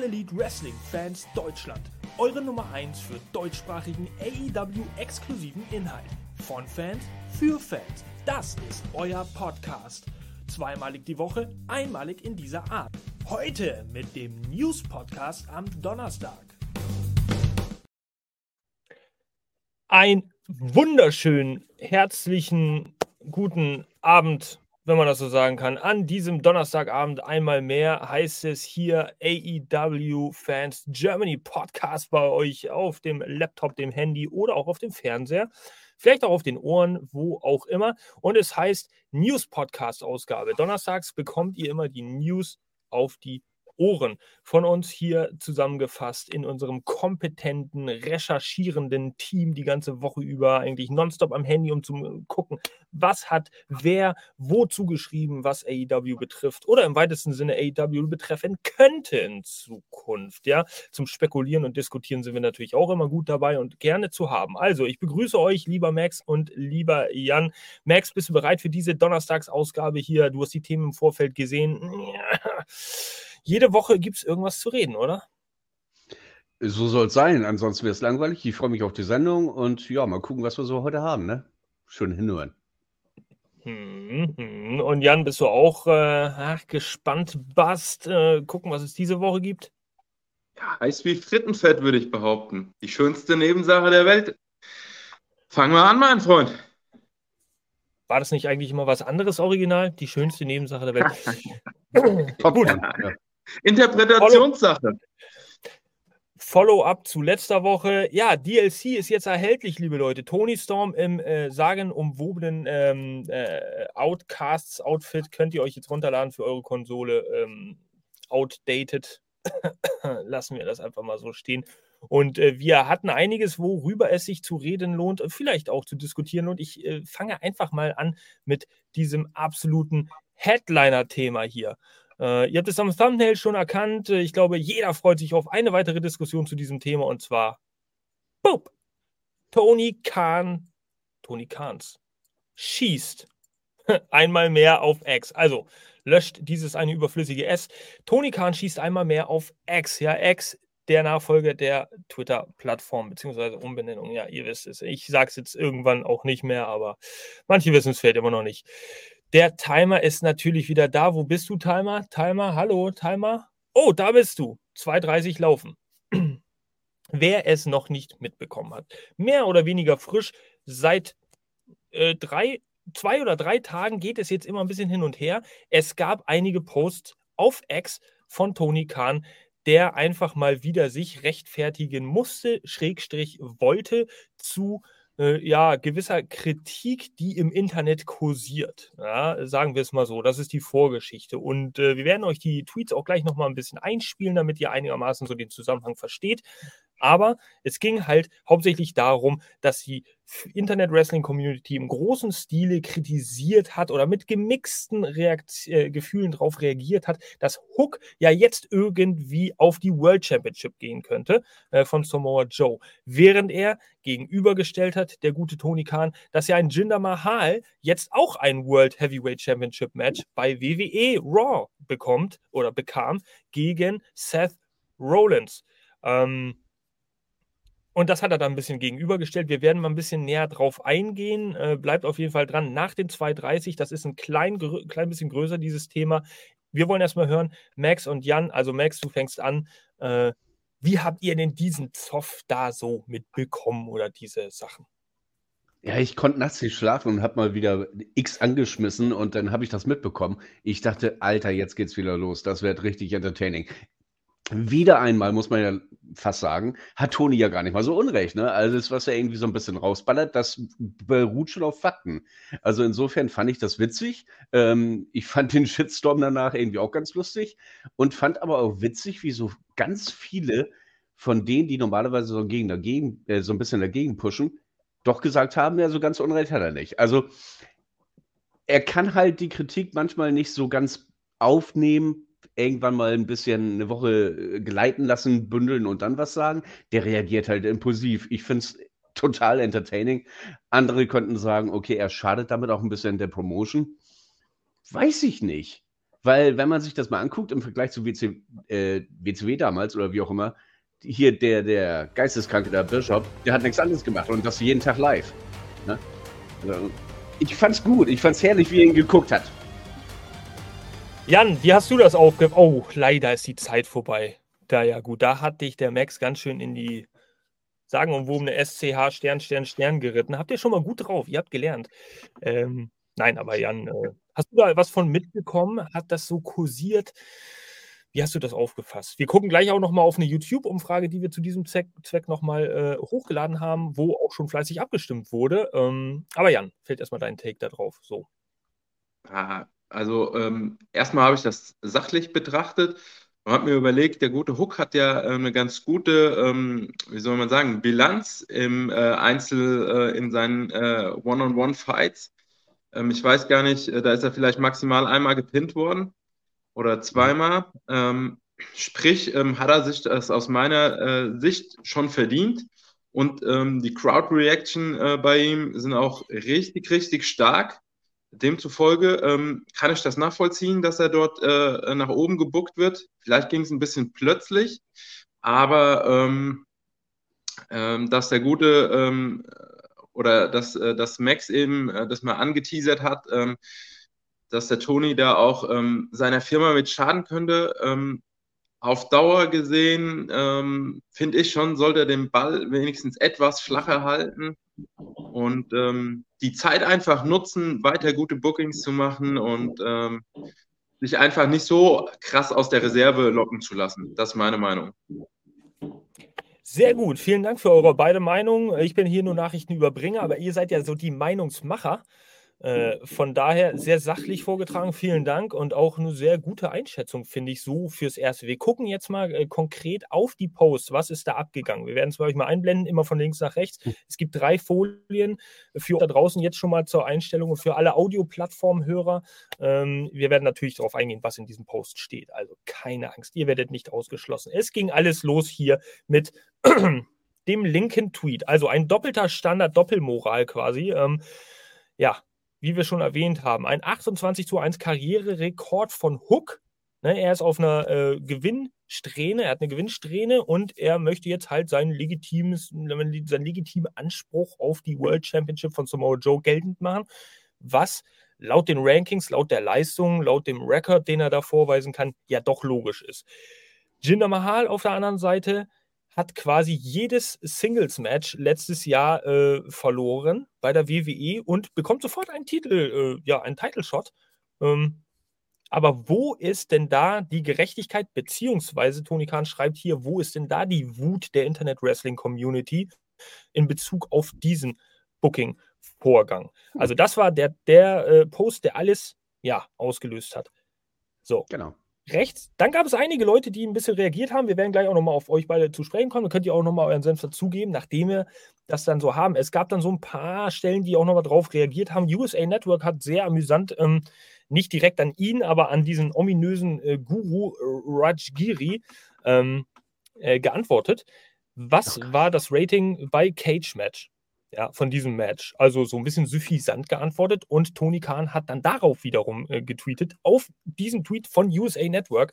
All Elite Wrestling Fans Deutschland. Eure Nummer 1 für deutschsprachigen AEW exklusiven Inhalt. Von Fans für Fans. Das ist euer Podcast. Zweimalig die Woche, einmalig in dieser Art. Heute mit dem News Podcast am Donnerstag. Ein wunderschönen, herzlichen, guten Abend wenn man das so sagen kann. An diesem Donnerstagabend einmal mehr heißt es hier AEW Fans Germany Podcast bei euch auf dem Laptop, dem Handy oder auch auf dem Fernseher. Vielleicht auch auf den Ohren, wo auch immer. Und es heißt News Podcast Ausgabe. Donnerstags bekommt ihr immer die News auf die Ohren von uns hier zusammengefasst in unserem kompetenten, recherchierenden Team die ganze Woche über, eigentlich nonstop am Handy, um zu gucken, was hat wer wozu geschrieben, was AEW betrifft oder im weitesten Sinne AEW betreffen könnte in Zukunft. Ja, zum Spekulieren und Diskutieren sind wir natürlich auch immer gut dabei und gerne zu haben. Also, ich begrüße euch, lieber Max und lieber Jan. Max, bist du bereit für diese Donnerstagsausgabe hier? Du hast die Themen im Vorfeld gesehen. Ja jede Woche gibt es irgendwas zu reden, oder? So soll es sein, ansonsten wäre es langweilig. Ich freue mich auf die Sendung und ja, mal gucken, was wir so heute haben, ne? Schön hinhören. Hm, hm. Und Jan, bist du auch äh, gespannt, Bast, äh, gucken, was es diese Woche gibt? Ja, heiß wie Frittenfett, würde ich behaupten. Die schönste Nebensache der Welt. Fangen wir an, mein Freund. War das nicht eigentlich immer was anderes original? Die schönste Nebensache der Welt. Gut. Ja. Interpretationssache. Follow-up zu letzter Woche. Ja, DLC ist jetzt erhältlich, liebe Leute. Tony Storm im äh, sagenumwobenen ähm, äh, Outcasts-Outfit könnt ihr euch jetzt runterladen für eure Konsole. Ähm, outdated. Lassen wir das einfach mal so stehen. Und äh, wir hatten einiges, worüber es sich zu reden lohnt, vielleicht auch zu diskutieren. Und ich äh, fange einfach mal an mit diesem absoluten Headliner-Thema hier. Äh, ihr habt es am Thumbnail schon erkannt. Ich glaube, jeder freut sich auf eine weitere Diskussion zu diesem Thema und zwar Boop. Tony Khan, Tony Kahns, schießt einmal mehr auf X. Also löscht dieses eine überflüssige S. Tony Khan schießt einmal mehr auf X. Ja, X, der Nachfolger der Twitter-Plattform, beziehungsweise Umbenennung. Ja, ihr wisst es. Ich sage es jetzt irgendwann auch nicht mehr, aber manche wissen es vielleicht immer noch nicht. Der Timer ist natürlich wieder da. Wo bist du, Timer? Timer, hallo, Timer. Oh, da bist du. 2,30 laufen. Wer es noch nicht mitbekommen hat. Mehr oder weniger frisch. Seit äh, drei, zwei oder drei Tagen geht es jetzt immer ein bisschen hin und her. Es gab einige Posts auf X von Tony Khan, der einfach mal wieder sich rechtfertigen musste, Schrägstrich wollte zu äh, ja, gewisser Kritik, die im Internet kursiert. Ja, sagen wir es mal so. Das ist die Vorgeschichte. Und äh, wir werden euch die Tweets auch gleich nochmal ein bisschen einspielen, damit ihr einigermaßen so den Zusammenhang versteht. Aber es ging halt hauptsächlich darum, dass die Internet-Wrestling-Community im großen Stile kritisiert hat oder mit gemixten Reakt äh, Gefühlen darauf reagiert hat, dass Hook ja jetzt irgendwie auf die World Championship gehen könnte äh, von Samoa Joe. Während er gegenübergestellt hat, der gute Tony Khan, dass ja ein Jinder Mahal jetzt auch ein World Heavyweight Championship Match bei WWE Raw bekommt oder bekam gegen Seth Rollins. Ähm, und das hat er dann ein bisschen gegenübergestellt. Wir werden mal ein bisschen näher drauf eingehen. Äh, bleibt auf jeden Fall dran. Nach den 2.30, das ist ein klein, klein bisschen größer, dieses Thema. Wir wollen erstmal hören, Max und Jan, also Max, du fängst an. Äh, wie habt ihr denn diesen Zoff da so mitbekommen oder diese Sachen? Ja, ich konnte nachts nicht schlafen und habe mal wieder X angeschmissen und dann habe ich das mitbekommen. Ich dachte, Alter, jetzt geht's wieder los. Das wird richtig entertaining wieder einmal, muss man ja fast sagen, hat Toni ja gar nicht mal so unrecht. Ne? Also das, was er irgendwie so ein bisschen rausballert, das beruht schon auf Fakten. Also insofern fand ich das witzig. Ähm, ich fand den Shitstorm danach irgendwie auch ganz lustig und fand aber auch witzig, wie so ganz viele von denen, die normalerweise so, gegen dagegen, äh, so ein bisschen dagegen pushen, doch gesagt haben, ja, so ganz unrecht hat er nicht. Also er kann halt die Kritik manchmal nicht so ganz aufnehmen, irgendwann mal ein bisschen eine Woche äh, gleiten lassen, bündeln und dann was sagen. Der reagiert halt impulsiv. Ich finde es total entertaining. Andere könnten sagen, okay, er schadet damit auch ein bisschen der Promotion. Weiß ich nicht. Weil, wenn man sich das mal anguckt im Vergleich zu WC, äh, WCW damals oder wie auch immer, hier der, der Geisteskranke, der Bishop, der hat nichts anderes gemacht und das jeden Tag live. Ne? Also, ich fand's gut, ich fand's herrlich, wie er ihn geguckt hat. Jan, wie hast du das aufgegriffen? Oh, leider ist die Zeit vorbei. Da ja gut, da hat dich der Max ganz schön in die sagenumwobene SCH Stern, Stern, Stern geritten. Habt ihr schon mal gut drauf, ihr habt gelernt. Ähm, nein, aber Jan, äh, hast du da was von mitbekommen? Hat das so kursiert? Wie hast du das aufgefasst? Wir gucken gleich auch nochmal auf eine YouTube-Umfrage, die wir zu diesem Zweck, Zweck nochmal äh, hochgeladen haben, wo auch schon fleißig abgestimmt wurde. Ähm, aber Jan, fällt erstmal dein Take da drauf. So. Also ähm, erstmal habe ich das sachlich betrachtet und habe mir überlegt, der gute Hook hat ja äh, eine ganz gute, ähm, wie soll man sagen, Bilanz im äh, Einzel, äh, in seinen äh, One-on-One-Fights. Ähm, ich weiß gar nicht, äh, da ist er vielleicht maximal einmal gepinnt worden oder zweimal. Ähm, sprich, ähm, hat er sich das aus meiner äh, Sicht schon verdient. Und ähm, die Crowd-Reaction bei ihm sind auch richtig, richtig stark. Demzufolge ähm, kann ich das nachvollziehen, dass er dort äh, nach oben gebuckt wird. Vielleicht ging es ein bisschen plötzlich, aber ähm, ähm, dass der gute ähm, oder dass, äh, dass Max eben äh, das mal angeteasert hat, ähm, dass der Tony da auch ähm, seiner Firma mit schaden könnte. Auf Dauer gesehen, finde ich schon, sollte er den Ball wenigstens etwas flacher halten und ähm, die Zeit einfach nutzen, weiter gute Bookings zu machen und ähm, sich einfach nicht so krass aus der Reserve locken zu lassen. Das ist meine Meinung. Sehr gut, vielen Dank für eure beide Meinungen. Ich bin hier nur Nachrichtenüberbringer, aber ihr seid ja so die Meinungsmacher. Äh, von daher sehr sachlich vorgetragen, vielen Dank und auch eine sehr gute Einschätzung, finde ich, so fürs Erste. Wir gucken jetzt mal äh, konkret auf die Posts. Was ist da abgegangen? Wir werden es bei euch mal einblenden, immer von links nach rechts. Hm. Es gibt drei Folien für da draußen jetzt schon mal zur Einstellung für alle Audioplattformhörer. Ähm, wir werden natürlich darauf eingehen, was in diesem Post steht. Also keine Angst, ihr werdet nicht ausgeschlossen. Es ging alles los hier mit dem linken Tweet. Also ein doppelter Standard, Doppelmoral quasi. Ähm, ja, wie wir schon erwähnt haben, ein 28 zu 1 Karriererekord von Hook. Ne, er ist auf einer äh, Gewinnsträhne, er hat eine Gewinnsträhne und er möchte jetzt halt seinen, legitimes, seinen legitimen Anspruch auf die World Championship von Samoa Joe geltend machen, was laut den Rankings, laut der Leistung, laut dem Rekord, den er da vorweisen kann, ja doch logisch ist. Jinder Mahal auf der anderen Seite hat quasi jedes Singles-Match letztes Jahr äh, verloren bei der WWE und bekommt sofort einen Titel, äh, ja, einen Title-Shot. Ähm, aber wo ist denn da die Gerechtigkeit, beziehungsweise Tony Khan schreibt hier, wo ist denn da die Wut der Internet-Wrestling-Community in Bezug auf diesen Booking-Vorgang? Also das war der, der äh, Post, der alles, ja, ausgelöst hat. So. Genau rechts. Dann gab es einige Leute, die ein bisschen reagiert haben. Wir werden gleich auch nochmal auf euch beide zu sprechen kommen. Dann könnt ihr auch nochmal euren Senf dazugeben, nachdem wir das dann so haben. Es gab dann so ein paar Stellen, die auch nochmal drauf reagiert haben. USA Network hat sehr amüsant, ähm, nicht direkt an ihn, aber an diesen ominösen äh, Guru äh, Rajgiri ähm, äh, geantwortet. Was war das Rating bei Cage Match? Ja, von diesem Match. Also so ein bisschen suffisant geantwortet und Tony Khan hat dann darauf wiederum äh, getweetet, auf diesen Tweet von USA Network.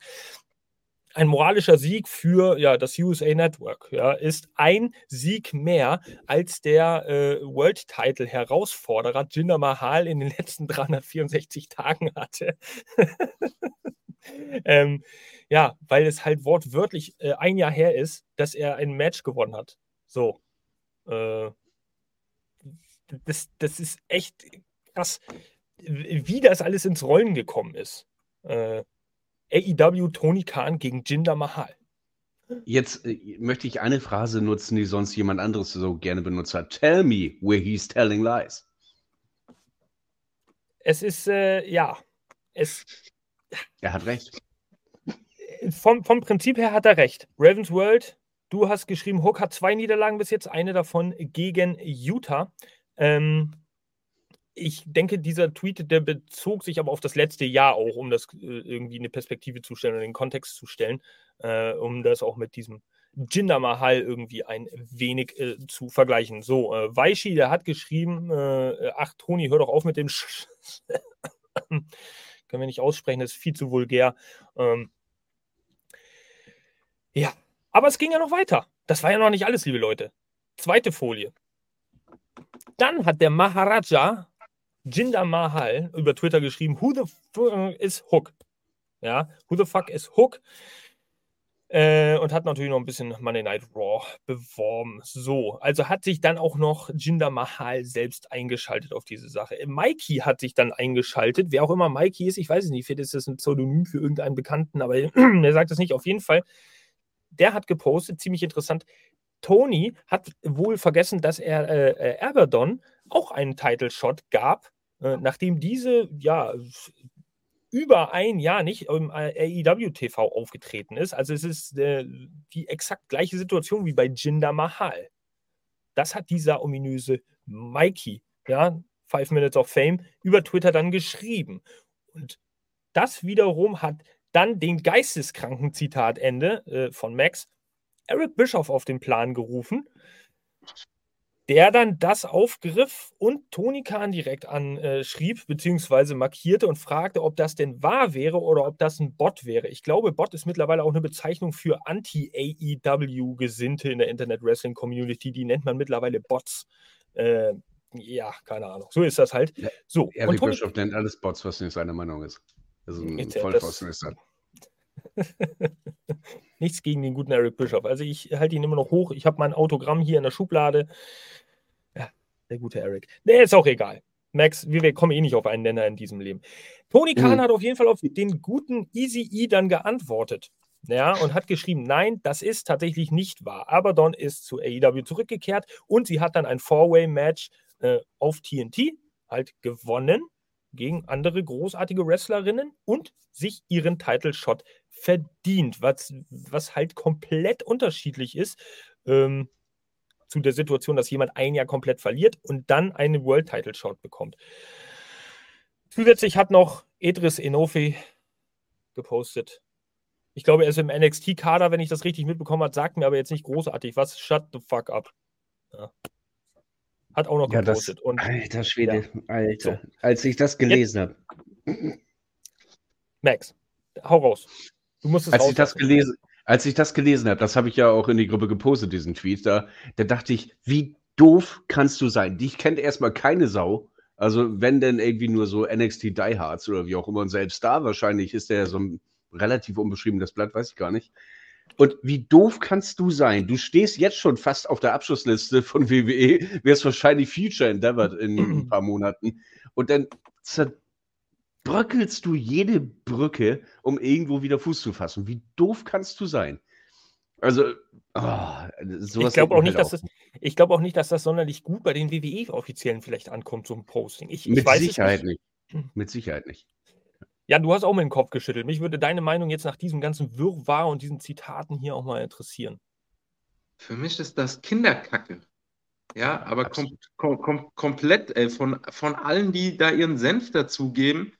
Ein moralischer Sieg für ja, das USA Network ja, ist ein Sieg mehr als der äh, World Title Herausforderer Jinder Mahal in den letzten 364 Tagen hatte. ähm, ja, weil es halt wortwörtlich äh, ein Jahr her ist, dass er ein Match gewonnen hat. So. Äh, das, das ist echt krass, wie das alles ins Rollen gekommen ist. Äh, AEW Tony Khan gegen Jinder Mahal. Jetzt äh, möchte ich eine Phrase nutzen, die sonst jemand anderes so gerne benutzt hat. Tell me where he's telling lies. Es ist, äh, ja, es. Er hat recht. Vom, vom Prinzip her hat er recht. Ravens World, du hast geschrieben, Hook hat zwei Niederlagen bis jetzt, eine davon gegen Utah. Ähm, ich denke, dieser Tweet, der bezog sich aber auf das letzte Jahr auch, um das äh, irgendwie in eine Perspektive zu stellen und den Kontext zu stellen, äh, um das auch mit diesem Jinder Mahal irgendwie ein wenig äh, zu vergleichen. So, äh, Weishi, der hat geschrieben, äh, ach Toni, hör doch auf mit dem Sch können wir nicht aussprechen, das ist viel zu vulgär. Ähm, ja, aber es ging ja noch weiter. Das war ja noch nicht alles, liebe Leute. Zweite Folie. Dann hat der Maharaja Jinder Mahal über Twitter geschrieben, who the fuck is Hook? Ja, who the fuck is Hook? Äh, und hat natürlich noch ein bisschen Monday Night Raw beworben. So, also hat sich dann auch noch Jinder Mahal selbst eingeschaltet auf diese Sache. Mikey hat sich dann eingeschaltet. Wer auch immer Mikey ist, ich weiß es nicht, vielleicht ist das ein Pseudonym für irgendeinen Bekannten, aber er sagt es nicht. Auf jeden Fall, der hat gepostet, ziemlich interessant. Tony hat wohl vergessen, dass er äh, äh Aberdon auch einen Title Shot gab, äh, nachdem diese ja über ein Jahr nicht im AEW TV aufgetreten ist. Also es ist äh, die exakt gleiche Situation wie bei Jinder Mahal. Das hat dieser ominöse Mikey, ja, Five Minutes of Fame, über Twitter dann geschrieben. Und das wiederum hat dann den geisteskranken Zitatende äh, von Max Eric Bischoff auf den Plan gerufen der dann das aufgriff und Tony Khan direkt anschrieb, beziehungsweise markierte und fragte, ob das denn wahr wäre oder ob das ein Bot wäre. Ich glaube, Bot ist mittlerweile auch eine Bezeichnung für Anti-AEW-Gesinnte in der Internet-Wrestling-Community. Die nennt man mittlerweile Bots. Äh, ja, keine Ahnung. So ist das halt. Ja, so, Eric Tony, Bischof nennt alles Bots, was nicht seine Meinung ist. Also ein Vollpfosten ist das. Nichts gegen den guten Eric Bischoff. Also ich halte ihn immer noch hoch. Ich habe mein Autogramm hier in der Schublade. Ja, der gute Eric. Nee, ist auch egal. Max, wir, wir kommen eh nicht auf einen Nenner in diesem Leben. Tony Khan mhm. hat auf jeden Fall auf den guten Easy E dann geantwortet. Ja, und hat geschrieben, nein, das ist tatsächlich nicht wahr. Aber Don ist zu AEW zurückgekehrt und sie hat dann ein Four-Way-Match äh, auf TNT halt gewonnen gegen andere großartige Wrestlerinnen und sich ihren Title Shot verdient, was, was halt komplett unterschiedlich ist ähm, zu der Situation, dass jemand ein Jahr komplett verliert und dann einen World Title Shot bekommt. Zusätzlich hat noch Edris Enofi gepostet. Ich glaube, er ist im NXT-Kader, wenn ich das richtig mitbekommen habe, sagt mir aber jetzt nicht großartig was. Shut the fuck up. Ja. Hat auch noch ja, gepostet. Das, und, alter Schwede, ja. Alter. So. Als ich das gelesen habe. Max, hau raus. Du musst es als ich das gelesen, Als ich das gelesen habe, das habe ich ja auch in die Gruppe gepostet, diesen Tweet, da, da dachte ich, wie doof kannst du sein? Dich kennt erstmal keine Sau. Also, wenn denn irgendwie nur so NXT Diehards oder wie auch immer. Und selbst da wahrscheinlich ist der ja so ein relativ unbeschriebenes Blatt, weiß ich gar nicht. Und wie doof kannst du sein? Du stehst jetzt schon fast auf der Abschlussliste von WWE, wirst wahrscheinlich Future Endeavored in ein paar Monaten. Und dann zerbröckelst du jede Brücke, um irgendwo wieder Fuß zu fassen. Wie doof kannst du sein? Also, oh, sowas. Ich glaube auch, halt auch. glaub auch nicht, dass das sonderlich gut bei den WWE-Offiziellen vielleicht ankommt, so ein Posting. Ich, Mit ich Sicherheit nicht. nicht. Mit Sicherheit nicht. Ja, du hast auch mit dem Kopf geschüttelt. Mich würde deine Meinung jetzt nach diesem ganzen Wirrwarr und diesen Zitaten hier auch mal interessieren. Für mich ist das Kinderkacke. Ja, aber kom kom kom komplett, ey, von, von allen, die da ihren Senf dazugeben,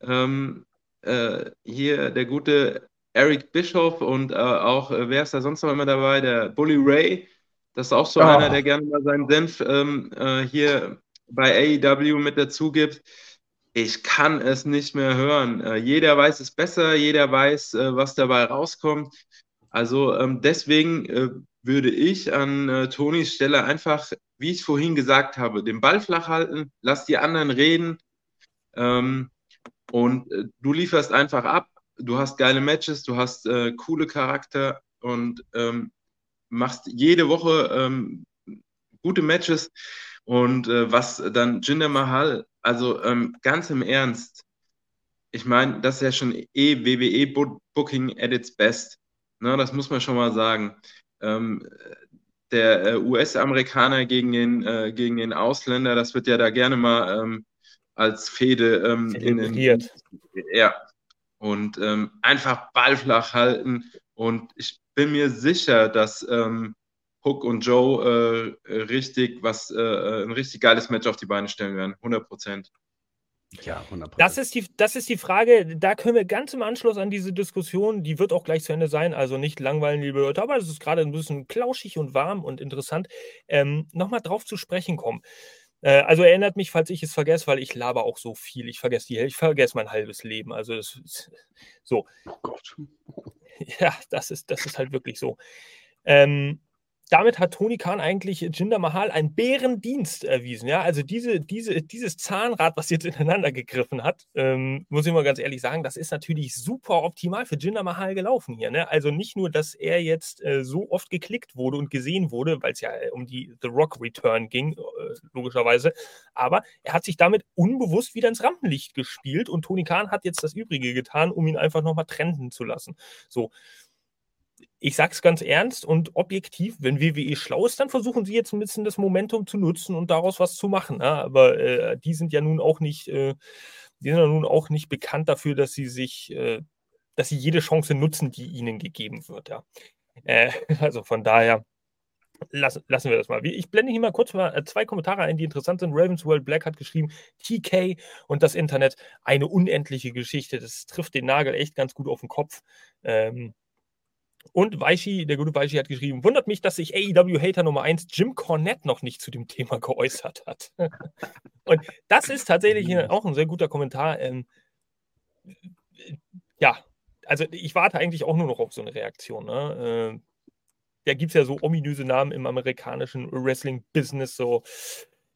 ähm, äh, hier der gute Eric Bischoff und äh, auch, äh, wer ist da sonst noch immer dabei? Der Bully Ray. Das ist auch so oh. einer, der gerne mal seinen Senf ähm, äh, hier bei AEW mit dazu gibt ich kann es nicht mehr hören. Äh, jeder weiß es besser, jeder weiß, äh, was dabei rauskommt. Also ähm, deswegen äh, würde ich an äh, Tonis Stelle einfach, wie ich vorhin gesagt habe, den Ball flach halten, lass die anderen reden ähm, und äh, du lieferst einfach ab. Du hast geile Matches, du hast äh, coole Charakter und ähm, machst jede Woche ähm, gute Matches. Und was dann Jinder Mahal also ähm, ganz im Ernst, ich meine, das ist ja schon eh WWE-Booking at its best. Ne, das muss man schon mal sagen. Ähm, der äh, US-Amerikaner gegen den, äh, gegen den Ausländer, das wird ja da gerne mal ähm, als Fehde ähm, in den. Ja. Und ähm, einfach ballflach halten. Und ich bin mir sicher, dass ähm, Hook und Joe äh, richtig was, äh, äh, ein richtig geiles Match auf die Beine stellen werden. 100 Prozent. Ja, 100 Das ist, die, das ist die Frage, da können wir ganz im Anschluss an diese Diskussion, die wird auch gleich zu Ende sein, also nicht langweilen, liebe Leute, aber es ist gerade ein bisschen klauschig und warm und interessant, ähm, nochmal drauf zu sprechen kommen. Äh, also erinnert mich, falls ich es vergesse, weil ich laber auch so viel. Ich vergesse die, ich vergesse mein halbes Leben. Also das, so. Oh Gott. Ja, das ist, das ist halt wirklich so. Ähm, damit hat Tony Khan eigentlich Jinder Mahal einen Bärendienst erwiesen. Ja, also diese, diese, dieses Zahnrad, was jetzt ineinander gegriffen hat, ähm, muss ich mal ganz ehrlich sagen, das ist natürlich super optimal für Jinder Mahal gelaufen hier. Ne? Also nicht nur, dass er jetzt äh, so oft geklickt wurde und gesehen wurde, weil es ja äh, um die The Rock Return ging, äh, logischerweise, aber er hat sich damit unbewusst wieder ins Rampenlicht gespielt und Tony Khan hat jetzt das Übrige getan, um ihn einfach nochmal trenden zu lassen. So ich sage es ganz ernst und objektiv, wenn WWE schlau ist, dann versuchen sie jetzt ein bisschen das Momentum zu nutzen und daraus was zu machen. Ja? Aber äh, die sind ja nun auch nicht, äh, die sind ja nun auch nicht bekannt dafür, dass sie sich, äh, dass sie jede Chance nutzen, die ihnen gegeben wird. Ja? Äh, also von daher lassen, lassen wir das mal. Ich blende hier mal kurz mal äh, zwei Kommentare ein, die interessant sind. Ravens World Black hat geschrieben, TK und das Internet, eine unendliche Geschichte. Das trifft den Nagel echt ganz gut auf den Kopf. Ähm, und Weishi, der gute Weishi hat geschrieben, wundert mich, dass sich AEW-Hater Nummer 1 Jim Cornette noch nicht zu dem Thema geäußert hat. und das ist tatsächlich auch ein sehr guter Kommentar. Ähm, ja, also ich warte eigentlich auch nur noch auf so eine Reaktion. Ne? Äh, da gibt es ja so ominöse Namen im amerikanischen Wrestling-Business, so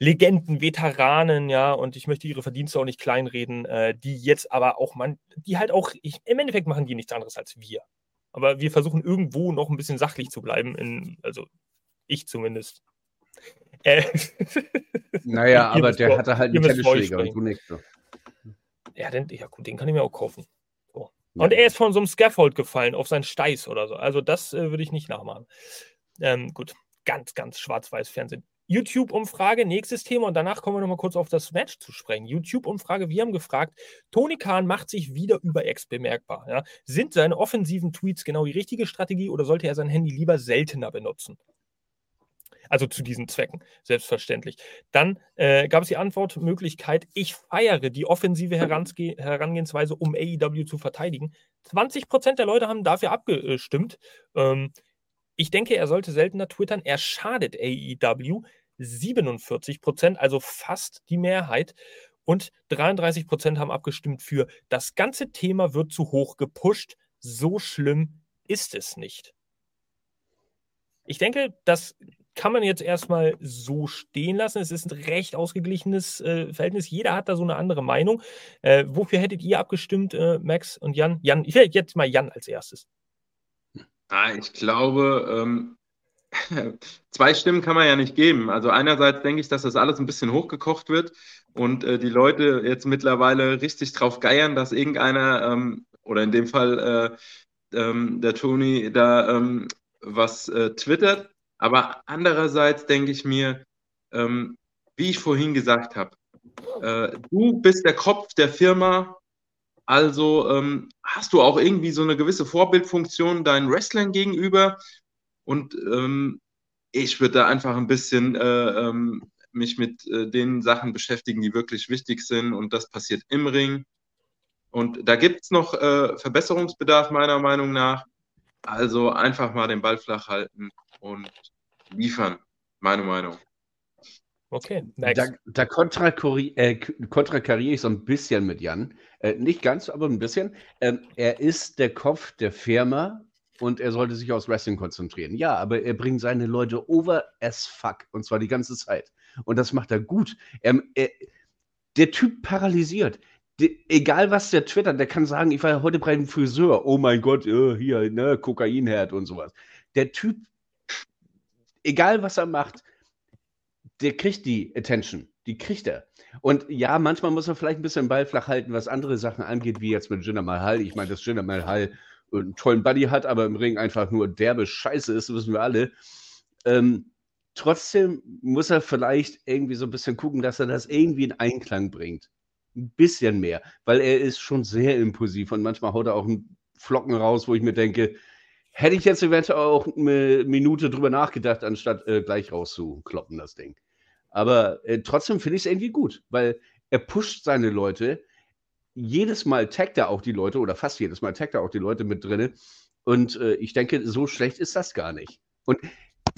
Legenden, Veteranen, ja, und ich möchte ihre Verdienste auch nicht kleinreden, äh, die jetzt aber auch man, die halt auch, ich, im Endeffekt machen die nichts anderes als wir. Aber wir versuchen irgendwo noch ein bisschen sachlich zu bleiben. In, also ich zumindest. Äh, naja, aber der vor, hatte halt einen Tennisschläger und du nicht. So. Ja, den, ja, gut, den kann ich mir auch kaufen. So. Und ja. er ist von so einem Scaffold gefallen auf seinen Steiß oder so. Also das äh, würde ich nicht nachmachen. Ähm, gut, ganz, ganz schwarz-weiß Fernsehen. YouTube-Umfrage, nächstes Thema und danach kommen wir nochmal kurz auf das Match zu sprechen. YouTube-Umfrage, wir haben gefragt, Tony Khan macht sich wieder über Ex bemerkbar. Ja? Sind seine offensiven Tweets genau die richtige Strategie oder sollte er sein Handy lieber seltener benutzen? Also zu diesen Zwecken, selbstverständlich. Dann äh, gab es die Antwortmöglichkeit, ich feiere die offensive Herange Herangehensweise, um AEW zu verteidigen. 20% der Leute haben dafür abgestimmt. Ähm, ich denke, er sollte seltener twittern. Er schadet AEW. 47 Prozent, also fast die Mehrheit. Und 33 Prozent haben abgestimmt für das ganze Thema wird zu hoch gepusht. So schlimm ist es nicht. Ich denke, das kann man jetzt erstmal so stehen lassen. Es ist ein recht ausgeglichenes äh, Verhältnis. Jeder hat da so eine andere Meinung. Äh, wofür hättet ihr abgestimmt, äh, Max und Jan? Jan, ich will jetzt mal Jan als erstes. Ah, ich glaube, ähm, zwei Stimmen kann man ja nicht geben. Also einerseits denke ich, dass das alles ein bisschen hochgekocht wird und äh, die Leute jetzt mittlerweile richtig drauf geiern, dass irgendeiner ähm, oder in dem Fall äh, ähm, der Tony da ähm, was äh, twittert. Aber andererseits denke ich mir, ähm, wie ich vorhin gesagt habe, äh, du bist der Kopf der Firma, also ähm, hast du auch irgendwie so eine gewisse Vorbildfunktion deinen Wrestlern gegenüber. Und ähm, ich würde da einfach ein bisschen äh, ähm, mich mit äh, den Sachen beschäftigen, die wirklich wichtig sind. Und das passiert im Ring. Und da gibt es noch äh, Verbesserungsbedarf meiner Meinung nach. Also einfach mal den Ball flach halten und liefern, meine Meinung. Okay, next. Da, da kontrakariere äh, ich so ein bisschen mit Jan. Äh, nicht ganz, aber ein bisschen. Ähm, er ist der Kopf der Firma und er sollte sich aufs Wrestling konzentrieren. Ja, aber er bringt seine Leute over as fuck und zwar die ganze Zeit. Und das macht er gut. Er, er, der Typ paralysiert. De, egal was der twittert, der kann sagen, ich war heute bei einem Friseur. Oh mein Gott, äh, hier, ne, Kokainherd und sowas. Der Typ, egal was er macht, der kriegt die Attention. Die kriegt er. Und ja, manchmal muss er vielleicht ein bisschen Ball flach halten, was andere Sachen angeht, wie jetzt mit Jinder Mahal. Ich meine, dass Jinder Mahal einen tollen Buddy hat, aber im Ring einfach nur derbe Scheiße ist, wissen wir alle. Ähm, trotzdem muss er vielleicht irgendwie so ein bisschen gucken, dass er das irgendwie in Einklang bringt. Ein bisschen mehr, weil er ist schon sehr impulsiv und manchmal haut er auch einen Flocken raus, wo ich mir denke, hätte ich jetzt eventuell auch eine Minute drüber nachgedacht, anstatt äh, gleich rauszukloppen, das Ding. Aber äh, trotzdem finde ich es irgendwie gut, weil er pusht seine Leute. Jedes Mal taggt er auch die Leute oder fast jedes Mal taggt er auch die Leute mit drin. Und äh, ich denke, so schlecht ist das gar nicht. Und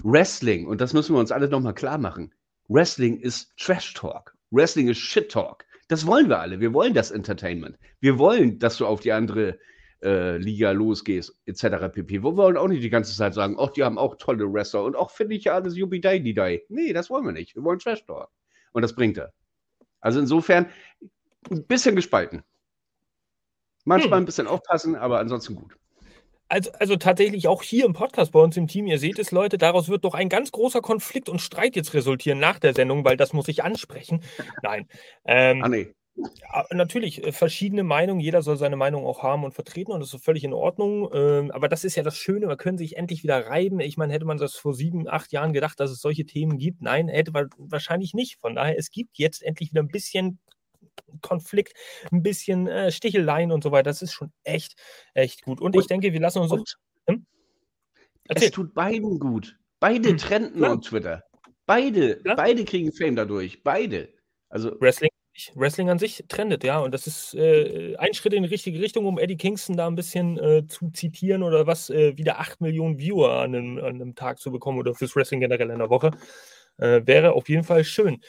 Wrestling, und das müssen wir uns alle nochmal klar machen, Wrestling ist Trash Talk. Wrestling ist Shit Talk. Das wollen wir alle. Wir wollen das Entertainment. Wir wollen, dass du auf die andere äh, Liga losgehst, etc. pp. Wir wollen auch nicht die ganze Zeit sagen, ach, die haben auch tolle Wrestler und auch finde ich ja alles Yubi Dai Dai. Nee, das wollen wir nicht. Wir wollen Trash Talk. Und das bringt er. Also insofern ein bisschen gespalten. Manchmal hm. ein bisschen aufpassen, aber ansonsten gut. Also, also tatsächlich auch hier im Podcast bei uns im Team, ihr seht es, Leute, daraus wird doch ein ganz großer Konflikt und Streit jetzt resultieren nach der Sendung, weil das muss ich ansprechen. Nein. Ähm, ah, nee. Ja, natürlich, äh, verschiedene Meinungen, jeder soll seine Meinung auch haben und vertreten und das ist völlig in Ordnung. Ähm, aber das ist ja das Schöne, man können sich endlich wieder reiben. Ich meine, hätte man das vor sieben, acht Jahren gedacht, dass es solche Themen gibt? Nein, hätte man wahrscheinlich nicht. Von daher, es gibt jetzt endlich wieder ein bisschen Konflikt, ein bisschen äh, Sticheleien und so weiter. Das ist schon echt, echt gut. Und, und ich denke, wir lassen uns. Und, hm? Es tut beiden gut. Beide hm. trenden ja. auf Twitter. Beide, ja? beide kriegen Fame dadurch. Beide. Also Wrestling, Wrestling an sich trendet, ja. Und das ist äh, ein Schritt in die richtige Richtung, um Eddie Kingston da ein bisschen äh, zu zitieren oder was, äh, wieder 8 Millionen Viewer an einem, an einem Tag zu bekommen oder fürs Wrestling generell in der Woche. Äh, wäre auf jeden Fall schön.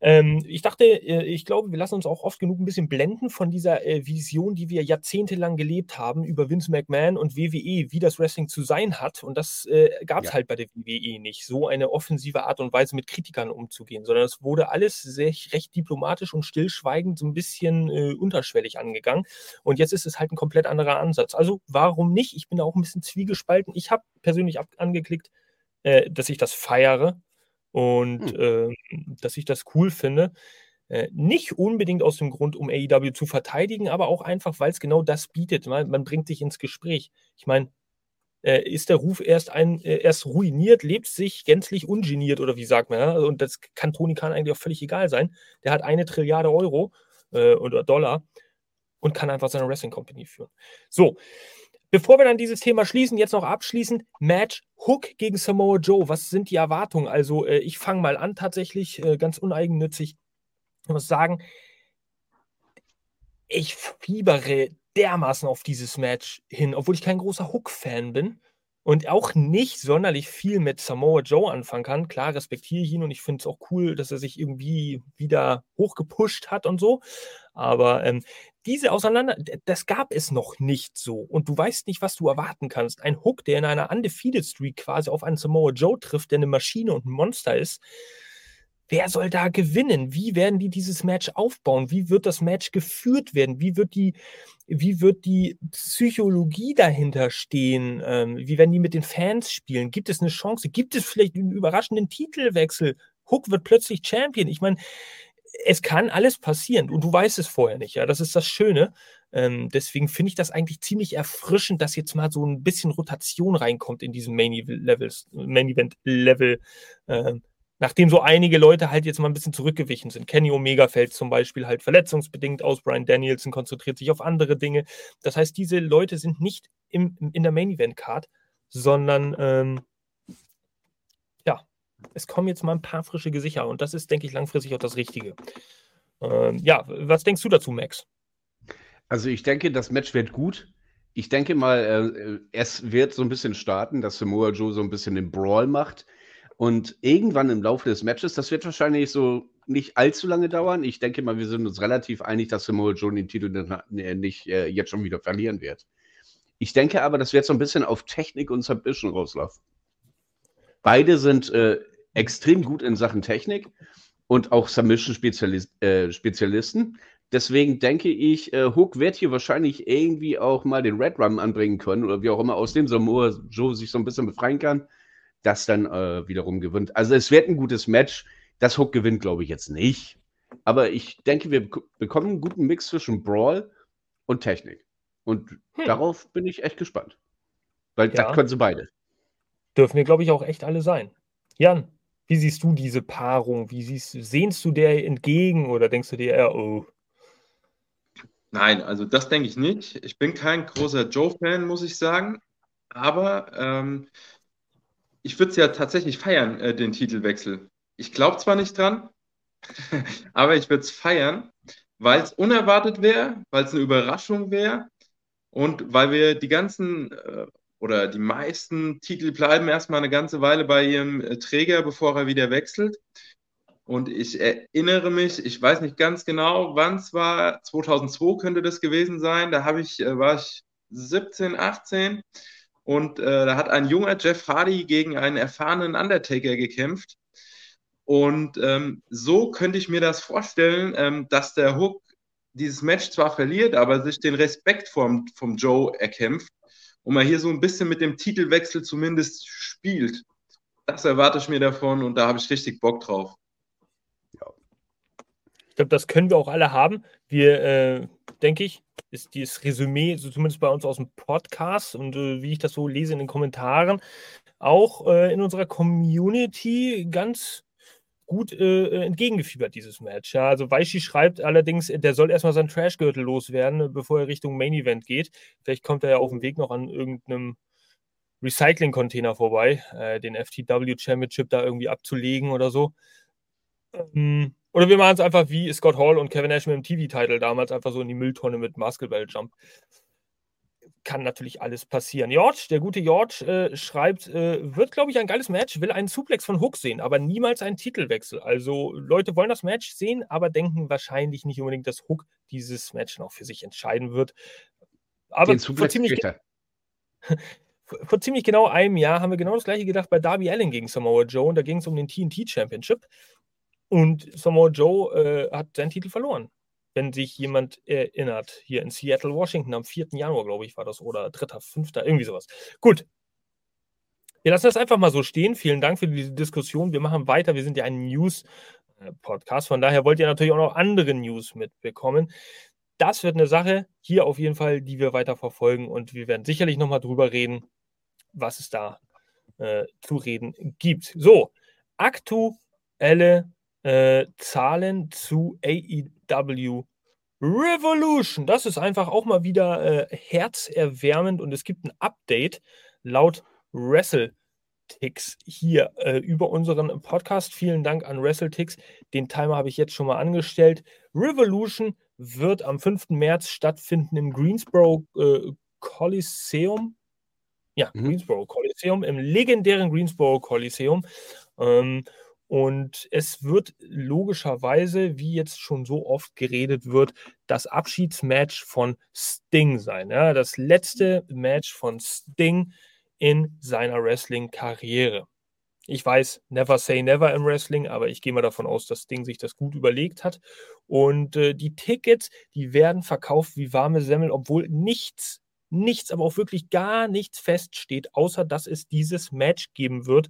Ähm, ich dachte, äh, ich glaube, wir lassen uns auch oft genug ein bisschen blenden von dieser äh, Vision, die wir jahrzehntelang gelebt haben über Vince McMahon und WWE, wie das Wrestling zu sein hat. Und das äh, gab es ja. halt bei der WWE nicht, so eine offensive Art und Weise mit Kritikern umzugehen, sondern es wurde alles sehr, recht diplomatisch und stillschweigend so ein bisschen äh, unterschwellig angegangen. Und jetzt ist es halt ein komplett anderer Ansatz. Also warum nicht? Ich bin da auch ein bisschen zwiegespalten. Ich habe persönlich angeklickt, äh, dass ich das feiere und hm. äh, dass ich das cool finde. Äh, nicht unbedingt aus dem Grund, um AEW zu verteidigen, aber auch einfach, weil es genau das bietet. Man, man, bringt sich ins Gespräch. Ich meine, äh, ist der Ruf erst, ein, äh, erst ruiniert, lebt sich gänzlich ungeniert oder wie sagt man. Ja? Und das kann Tony Khan eigentlich auch völlig egal sein. Der hat eine Trilliarde Euro äh, oder Dollar und kann einfach seine Wrestling Company führen. So, Bevor wir dann dieses Thema schließen, jetzt noch abschließend, Match Hook gegen Samoa Joe. Was sind die Erwartungen? Also äh, ich fange mal an tatsächlich, äh, ganz uneigennützig. Ich muss sagen, ich fiebere dermaßen auf dieses Match hin, obwohl ich kein großer Hook-Fan bin und auch nicht sonderlich viel mit Samoa Joe anfangen kann. Klar, respektiere ich ihn und ich finde es auch cool, dass er sich irgendwie wieder hochgepusht hat und so. Aber ähm, diese Auseinander, das gab es noch nicht so. Und du weißt nicht, was du erwarten kannst. Ein Hook, der in einer Undefeated Streak quasi auf einen Samoa Joe trifft, der eine Maschine und ein Monster ist. Wer soll da gewinnen? Wie werden die dieses Match aufbauen? Wie wird das Match geführt werden? Wie wird die, wie wird die Psychologie dahinter stehen? Ähm, wie werden die mit den Fans spielen? Gibt es eine Chance? Gibt es vielleicht einen überraschenden Titelwechsel? Hook wird plötzlich Champion. Ich meine, es kann alles passieren und du weißt es vorher nicht. Ja, das ist das Schöne. Ähm, deswegen finde ich das eigentlich ziemlich erfrischend, dass jetzt mal so ein bisschen Rotation reinkommt in diesem Main Event Level. Ähm, Nachdem so einige Leute halt jetzt mal ein bisschen zurückgewichen sind. Kenny Omega fällt zum Beispiel halt verletzungsbedingt aus. Brian Danielson konzentriert sich auf andere Dinge. Das heißt, diese Leute sind nicht im, in der Main Event Card, sondern ähm, es kommen jetzt mal ein paar frische Gesichter und das ist, denke ich, langfristig auch das Richtige. Ähm, ja, was denkst du dazu, Max? Also ich denke, das Match wird gut. Ich denke mal, äh, es wird so ein bisschen starten, dass Samoa Joe so ein bisschen den Brawl macht und irgendwann im Laufe des Matches, das wird wahrscheinlich so nicht allzu lange dauern. Ich denke mal, wir sind uns relativ einig, dass Samoa Joe den Titel äh, nicht äh, jetzt schon wieder verlieren wird. Ich denke aber, das wird so ein bisschen auf Technik und Submission rauslaufen. Beide sind äh, extrem gut in Sachen Technik und auch Submission-Spezialisten. Äh, Deswegen denke ich, äh, Hook wird hier wahrscheinlich irgendwie auch mal den Red Rum anbringen können oder wie auch immer, aus dem Samoa Joe sich so ein bisschen befreien kann das dann äh, wiederum gewinnt. Also es wird ein gutes Match. Das Hook gewinnt, glaube ich, jetzt nicht. Aber ich denke, wir bekommen einen guten Mix zwischen Brawl und Technik. Und hm. darauf bin ich echt gespannt. Weil ja. das können sie beide. Dürfen wir, glaube ich, auch echt alle sein. Jan, wie siehst du diese Paarung? Wie siehst sehnst du der entgegen oder denkst du dir eher, oh? Nein, also das denke ich nicht. Ich bin kein großer Joe-Fan, muss ich sagen. Aber ähm, ich würde es ja tatsächlich feiern, äh, den Titelwechsel. Ich glaube zwar nicht dran, aber ich würde es feiern, weil es unerwartet wäre, weil es eine Überraschung wäre und weil wir die ganzen äh, oder die meisten Titel bleiben erstmal eine ganze Weile bei ihrem äh, Träger, bevor er wieder wechselt. Und ich erinnere mich, ich weiß nicht ganz genau, wann es war, 2002 könnte das gewesen sein. Da ich, äh, war ich 17, 18 und äh, da hat ein junger Jeff Hardy gegen einen erfahrenen Undertaker gekämpft. Und ähm, so könnte ich mir das vorstellen, ähm, dass der Hook dieses Match zwar verliert, aber sich den Respekt vom, vom Joe erkämpft und mal hier so ein bisschen mit dem Titelwechsel zumindest spielt. Das erwarte ich mir davon und da habe ich richtig Bock drauf. Ja. Ich glaube, das können wir auch alle haben. Wir, äh, denke ich, ist dieses Resümee, so zumindest bei uns aus dem Podcast und äh, wie ich das so lese in den Kommentaren, auch äh, in unserer Community ganz gut äh, äh, entgegengefiebert, dieses Match. Ja, also Weishi schreibt allerdings, der soll erstmal seinen Trashgürtel loswerden, bevor er Richtung Main Event geht. Vielleicht kommt er ja auf dem Weg noch an irgendeinem Recycling-Container vorbei, äh, den FTW Championship da irgendwie abzulegen oder so. Ähm, oder wir machen es einfach wie Scott Hall und Kevin Nash mit dem TV-Title damals einfach so in die Mülltonne mit Basketball-Jump kann natürlich alles passieren. George, der gute George, äh, schreibt, äh, wird, glaube ich, ein geiles Match, will einen Suplex von Hook sehen, aber niemals einen Titelwechsel. Also Leute wollen das Match sehen, aber denken wahrscheinlich nicht unbedingt, dass Hook dieses Match noch für sich entscheiden wird. Aber Den Suplex vor ziemlich, vor ziemlich genau einem Jahr haben wir genau das gleiche gedacht bei Darby Allen gegen Samoa Joe und da ging es um den TNT Championship. Und Samoa Joe äh, hat seinen Titel verloren wenn sich jemand erinnert, hier in Seattle, Washington, am 4. Januar, glaube ich, war das, oder 3., 5., irgendwie sowas. Gut. Wir lassen das einfach mal so stehen. Vielen Dank für diese Diskussion. Wir machen weiter. Wir sind ja ein News-Podcast. Von daher wollt ihr natürlich auch noch andere News mitbekommen. Das wird eine Sache hier auf jeden Fall, die wir weiter verfolgen und wir werden sicherlich nochmal drüber reden, was es da äh, zu reden gibt. So, aktuelle äh, Zahlen zu AEW Revolution. Das ist einfach auch mal wieder äh, herzerwärmend und es gibt ein Update laut WrestleTix hier äh, über unseren Podcast. Vielen Dank an WrestleTix. Den Timer habe ich jetzt schon mal angestellt. Revolution wird am 5. März stattfinden im Greensboro äh, Coliseum. Ja, mhm. Greensboro Coliseum, im legendären Greensboro Coliseum. Ähm, und es wird logischerweise, wie jetzt schon so oft geredet wird, das Abschiedsmatch von Sting sein. Ja? Das letzte Match von Sting in seiner Wrestling-Karriere. Ich weiß, never say never im Wrestling, aber ich gehe mal davon aus, dass Sting sich das gut überlegt hat. Und äh, die Tickets, die werden verkauft wie warme Semmel, obwohl nichts nichts, aber auch wirklich gar nichts feststeht, außer dass es dieses Match geben wird,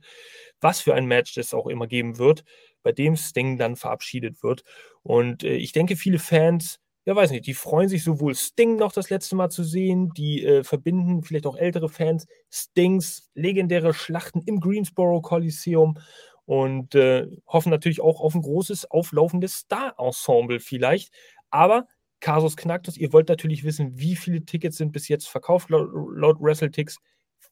was für ein Match es auch immer geben wird, bei dem Sting dann verabschiedet wird. Und äh, ich denke, viele Fans, ja weiß nicht, die freuen sich sowohl Sting noch das letzte Mal zu sehen, die äh, verbinden vielleicht auch ältere Fans Stings legendäre Schlachten im Greensboro Coliseum und äh, hoffen natürlich auch auf ein großes, auflaufendes Star-Ensemble vielleicht. Aber Kasus Knacktus, ihr wollt natürlich wissen, wie viele Tickets sind bis jetzt verkauft laut, laut WrestleTix.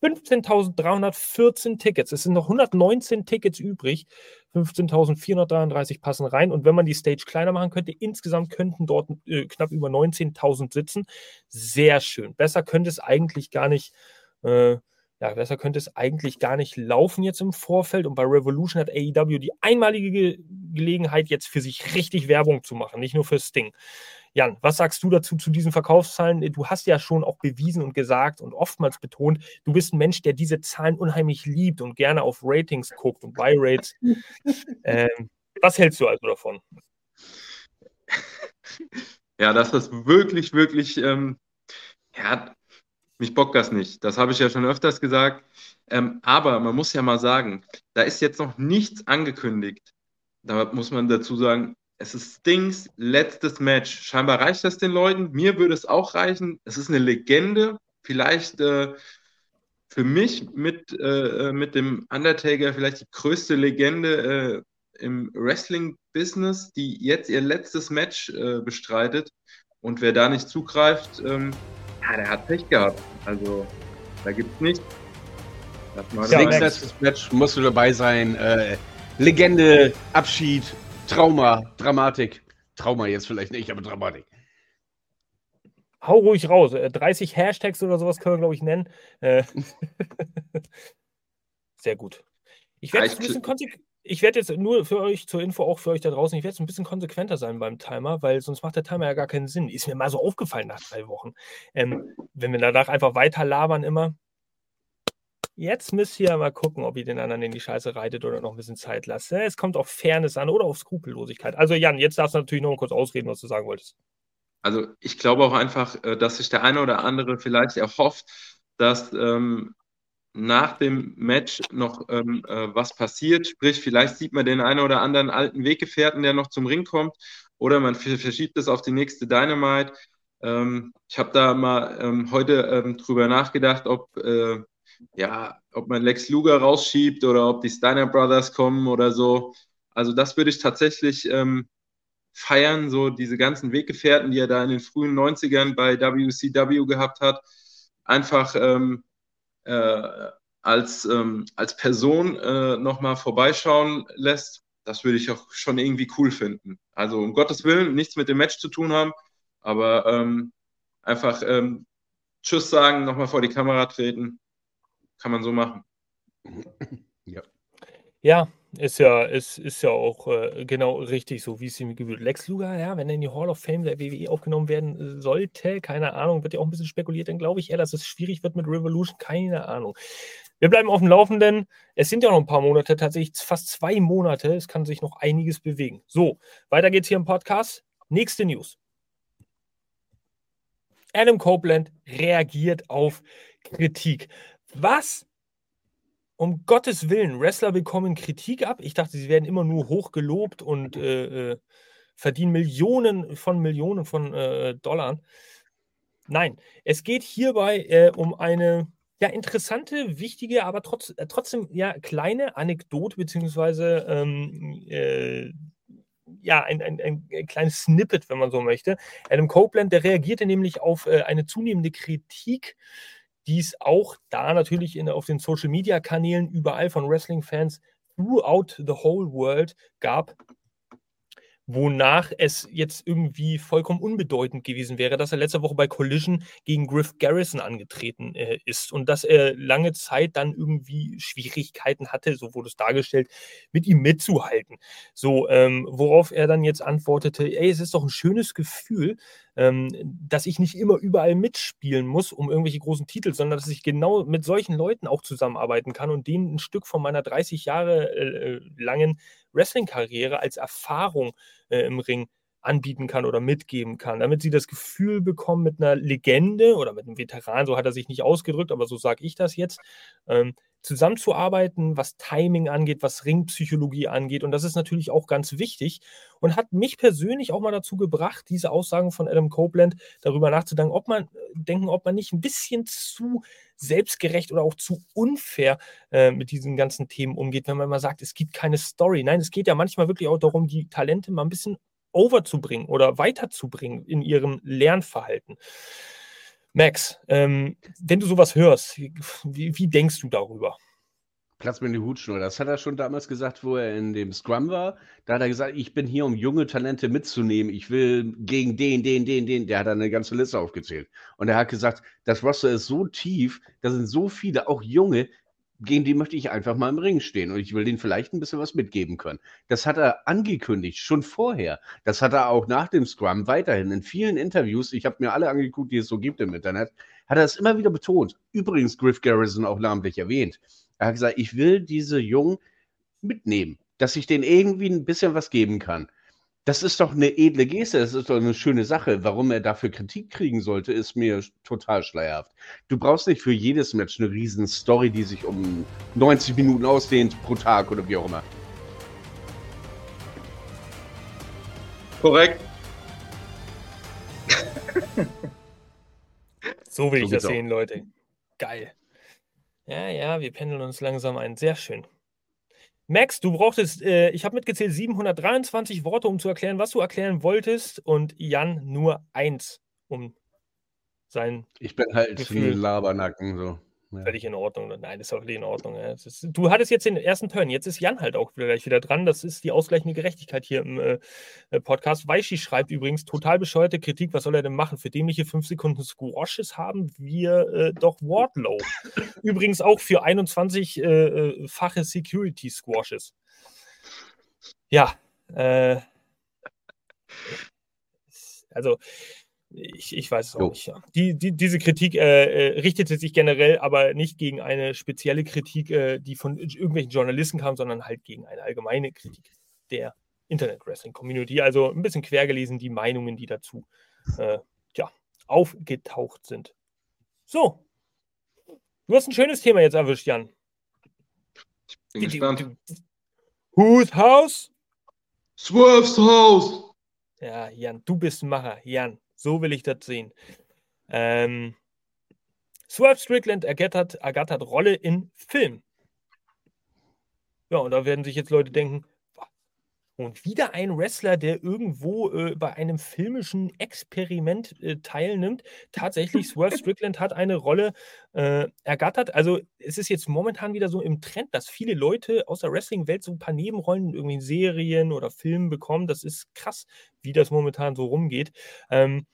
15.314 Tickets. Es sind noch 119 Tickets übrig. 15.433 passen rein. Und wenn man die Stage kleiner machen könnte, insgesamt könnten dort äh, knapp über 19.000 sitzen. Sehr schön. Besser könnte es eigentlich gar nicht. Äh, ja, besser könnte es eigentlich gar nicht laufen jetzt im Vorfeld. Und bei Revolution hat AEW die einmalige Ge Gelegenheit, jetzt für sich richtig Werbung zu machen, nicht nur für Sting. Jan, was sagst du dazu zu diesen Verkaufszahlen? Du hast ja schon auch bewiesen und gesagt und oftmals betont, du bist ein Mensch, der diese Zahlen unheimlich liebt und gerne auf Ratings guckt und Buy Rates. ähm, was hältst du also davon? Ja, das ist wirklich, wirklich, ähm, ja, mich bockt das nicht. Das habe ich ja schon öfters gesagt. Ähm, aber man muss ja mal sagen, da ist jetzt noch nichts angekündigt. Da muss man dazu sagen, es ist Stings letztes Match. Scheinbar reicht das den Leuten. Mir würde es auch reichen. Es ist eine Legende. Vielleicht äh, für mich mit, äh, mit dem Undertaker vielleicht die größte Legende äh, im Wrestling-Business, die jetzt ihr letztes Match äh, bestreitet. Und wer da nicht zugreift, ähm, ja, der hat Pech gehabt. Also da gibt es nichts. Stings letztes Match musst du dabei sein. Äh, Legende, Abschied, Trauma, Dramatik. Trauma jetzt vielleicht nicht, aber Dramatik. Hau ruhig raus. 30 äh, Hashtags oder sowas können wir, glaube ich, nennen. Äh, sehr gut. Ich werde es ein bisschen konsequent. Ich werde jetzt nur für euch zur Info, auch für euch da draußen, ich werde jetzt ein bisschen konsequenter sein beim Timer, weil sonst macht der Timer ja gar keinen Sinn. Ist mir mal so aufgefallen nach drei Wochen. Ähm, wenn wir danach einfach weiter labern immer. Jetzt müsst ihr mal gucken, ob ihr den anderen in die Scheiße reitet oder noch ein bisschen Zeit lasst. Es kommt auf Fairness an oder auf Skrupellosigkeit. Also Jan, jetzt darfst du natürlich noch mal kurz ausreden, was du sagen wolltest. Also ich glaube auch einfach, äh, dass sich der eine oder andere vielleicht erhofft, dass ähm, nach dem Match noch ähm, äh, was passiert. Sprich, vielleicht sieht man den einen oder anderen alten Weggefährten, der noch zum Ring kommt, oder man verschiebt es auf die nächste Dynamite. Ähm, ich habe da mal ähm, heute ähm, drüber nachgedacht, ob, äh, ja, ob man Lex Luger rausschiebt oder ob die Steiner Brothers kommen oder so. Also das würde ich tatsächlich ähm, feiern, so diese ganzen Weggefährten, die er da in den frühen 90ern bei WCW gehabt hat, einfach ähm, äh, als, ähm, als Person äh, nochmal vorbeischauen lässt, das würde ich auch schon irgendwie cool finden. Also um Gottes Willen, nichts mit dem Match zu tun haben, aber ähm, einfach ähm, Tschüss sagen, nochmal vor die Kamera treten, kann man so machen. Ja. Ja, ist ja, ist, ist ja auch äh, genau richtig so, wie es ihm gebührt. Lex Luger, ja, wenn er in die Hall of Fame der WWE aufgenommen werden sollte, keine Ahnung, wird ja auch ein bisschen spekuliert, dann glaube ich eher, dass es schwierig wird mit Revolution, keine Ahnung. Wir bleiben auf dem Laufenden. Es sind ja noch ein paar Monate, tatsächlich fast zwei Monate. Es kann sich noch einiges bewegen. So, weiter geht's hier im Podcast. Nächste News. Adam Copeland reagiert auf Kritik. Was um Gottes Willen, Wrestler bekommen Kritik ab. Ich dachte, sie werden immer nur hochgelobt und äh, äh, verdienen Millionen von Millionen von äh, Dollar. Nein, es geht hierbei äh, um eine ja, interessante, wichtige, aber trotz, äh, trotzdem ja kleine Anekdote, beziehungsweise ähm, äh, ja, ein, ein, ein, kleines Snippet, wenn man so möchte. Adam Copeland, der reagierte nämlich auf eine zunehmende Kritik die es auch da natürlich in, auf den Social Media Kanälen überall von Wrestling-Fans throughout the whole world gab, wonach es jetzt irgendwie vollkommen unbedeutend gewesen wäre, dass er letzte Woche bei Collision gegen Griff Garrison angetreten äh, ist und dass er lange Zeit dann irgendwie Schwierigkeiten hatte, so wurde es dargestellt, mit ihm mitzuhalten. So, ähm, worauf er dann jetzt antwortete, ey, es ist doch ein schönes Gefühl, dass ich nicht immer überall mitspielen muss, um irgendwelche großen Titel, sondern dass ich genau mit solchen Leuten auch zusammenarbeiten kann und denen ein Stück von meiner 30 Jahre äh, langen Wrestling-Karriere als Erfahrung äh, im Ring anbieten kann oder mitgeben kann, damit sie das Gefühl bekommen, mit einer Legende oder mit einem Veteran, so hat er sich nicht ausgedrückt, aber so sage ich das jetzt, ähm, zusammenzuarbeiten, was Timing angeht, was Ringpsychologie angeht. Und das ist natürlich auch ganz wichtig und hat mich persönlich auch mal dazu gebracht, diese Aussagen von Adam Copeland darüber nachzudenken, ob man, denken, ob man nicht ein bisschen zu selbstgerecht oder auch zu unfair äh, mit diesen ganzen Themen umgeht, wenn man mal sagt, es gibt keine Story. Nein, es geht ja manchmal wirklich auch darum, die Talente mal ein bisschen overzubringen oder weiterzubringen in ihrem Lernverhalten. Max, ähm, wenn du sowas hörst, wie, wie, denkst du darüber? Platz mir in die Hutschnur. Das hat er schon damals gesagt, wo er in dem Scrum war. Da hat er gesagt, ich bin hier, um junge Talente mitzunehmen. Ich will gegen den, den, den, den. Der hat dann eine ganze Liste aufgezählt. Und er hat gesagt, das Roster ist so tief, da sind so viele, auch junge, gegen die möchte ich einfach mal im Ring stehen und ich will denen vielleicht ein bisschen was mitgeben können. Das hat er angekündigt, schon vorher. Das hat er auch nach dem Scrum weiterhin in vielen Interviews, ich habe mir alle angeguckt, die es so gibt im Internet, hat er es immer wieder betont. Übrigens Griff Garrison auch namentlich erwähnt. Er hat gesagt, ich will diese Jungen mitnehmen, dass ich denen irgendwie ein bisschen was geben kann. Das ist doch eine edle Geste, das ist doch eine schöne Sache. Warum er dafür Kritik kriegen sollte, ist mir total schleierhaft. Du brauchst nicht für jedes Match eine riesen Story, die sich um 90 Minuten ausdehnt pro Tag oder wie auch immer. Korrekt. so will so ich das sehen, auch. Leute. Geil. Ja, ja, wir pendeln uns langsam ein. Sehr schön. Max, du brauchtest, äh, ich habe mitgezählt, 723 Worte, um zu erklären, was du erklären wolltest, und Jan nur eins, um sein. Ich bin halt Gefühl. ein Labernacken so. Ja. Völlig in Ordnung. Nein, das ist völlig in Ordnung. Ja. Ist, du hattest jetzt den ersten Turn, jetzt ist Jan halt auch gleich wieder dran. Das ist die ausgleichende Gerechtigkeit hier im äh, äh Podcast. Weischi schreibt übrigens, total bescheuerte Kritik, was soll er denn machen? Für dämliche 5 Sekunden Squashes haben wir äh, doch Wardlow. übrigens auch für 21-fache äh, äh Security Squashes. ja, äh, also ich, ich weiß es auch jo. nicht. Ja. Die, die, diese Kritik äh, äh, richtete sich generell aber nicht gegen eine spezielle Kritik, äh, die von irgendwelchen Journalisten kam, sondern halt gegen eine allgemeine Kritik der Internet-Wrestling-Community. Also ein bisschen quer gelesen, die Meinungen, die dazu äh, ja, aufgetaucht sind. So. Du hast ein schönes Thema jetzt erwischt, Jan. Ich bin die, gespannt. Whose house? Swerve's house. Ja, Jan, du bist ein Macher. Jan, so will ich das sehen. Ähm, Swerve Strickland ergattert, ergattert Rolle in Film. Ja, und da werden sich jetzt Leute denken, und wieder ein Wrestler, der irgendwo äh, bei einem filmischen Experiment äh, teilnimmt. Tatsächlich, Swerve Strickland hat eine Rolle äh, ergattert. Also es ist jetzt momentan wieder so im Trend, dass viele Leute aus der Wrestling-Welt so ein paar Nebenrollen in irgendwie Serien oder Filmen bekommen. Das ist krass, wie das momentan so rumgeht. Ähm,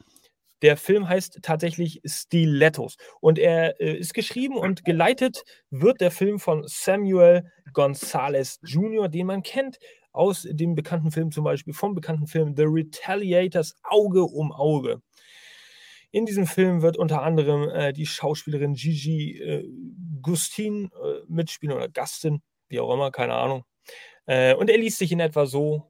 der Film heißt tatsächlich Stilettos und er äh, ist geschrieben und geleitet wird der Film von Samuel Gonzalez Jr., den man kennt aus dem bekannten Film zum Beispiel, vom bekannten Film The Retaliators Auge um Auge. In diesem Film wird unter anderem äh, die Schauspielerin Gigi äh, Gustin äh, mitspielen oder Gastin, wie auch immer, keine Ahnung. Äh, und er liest sich in etwa so: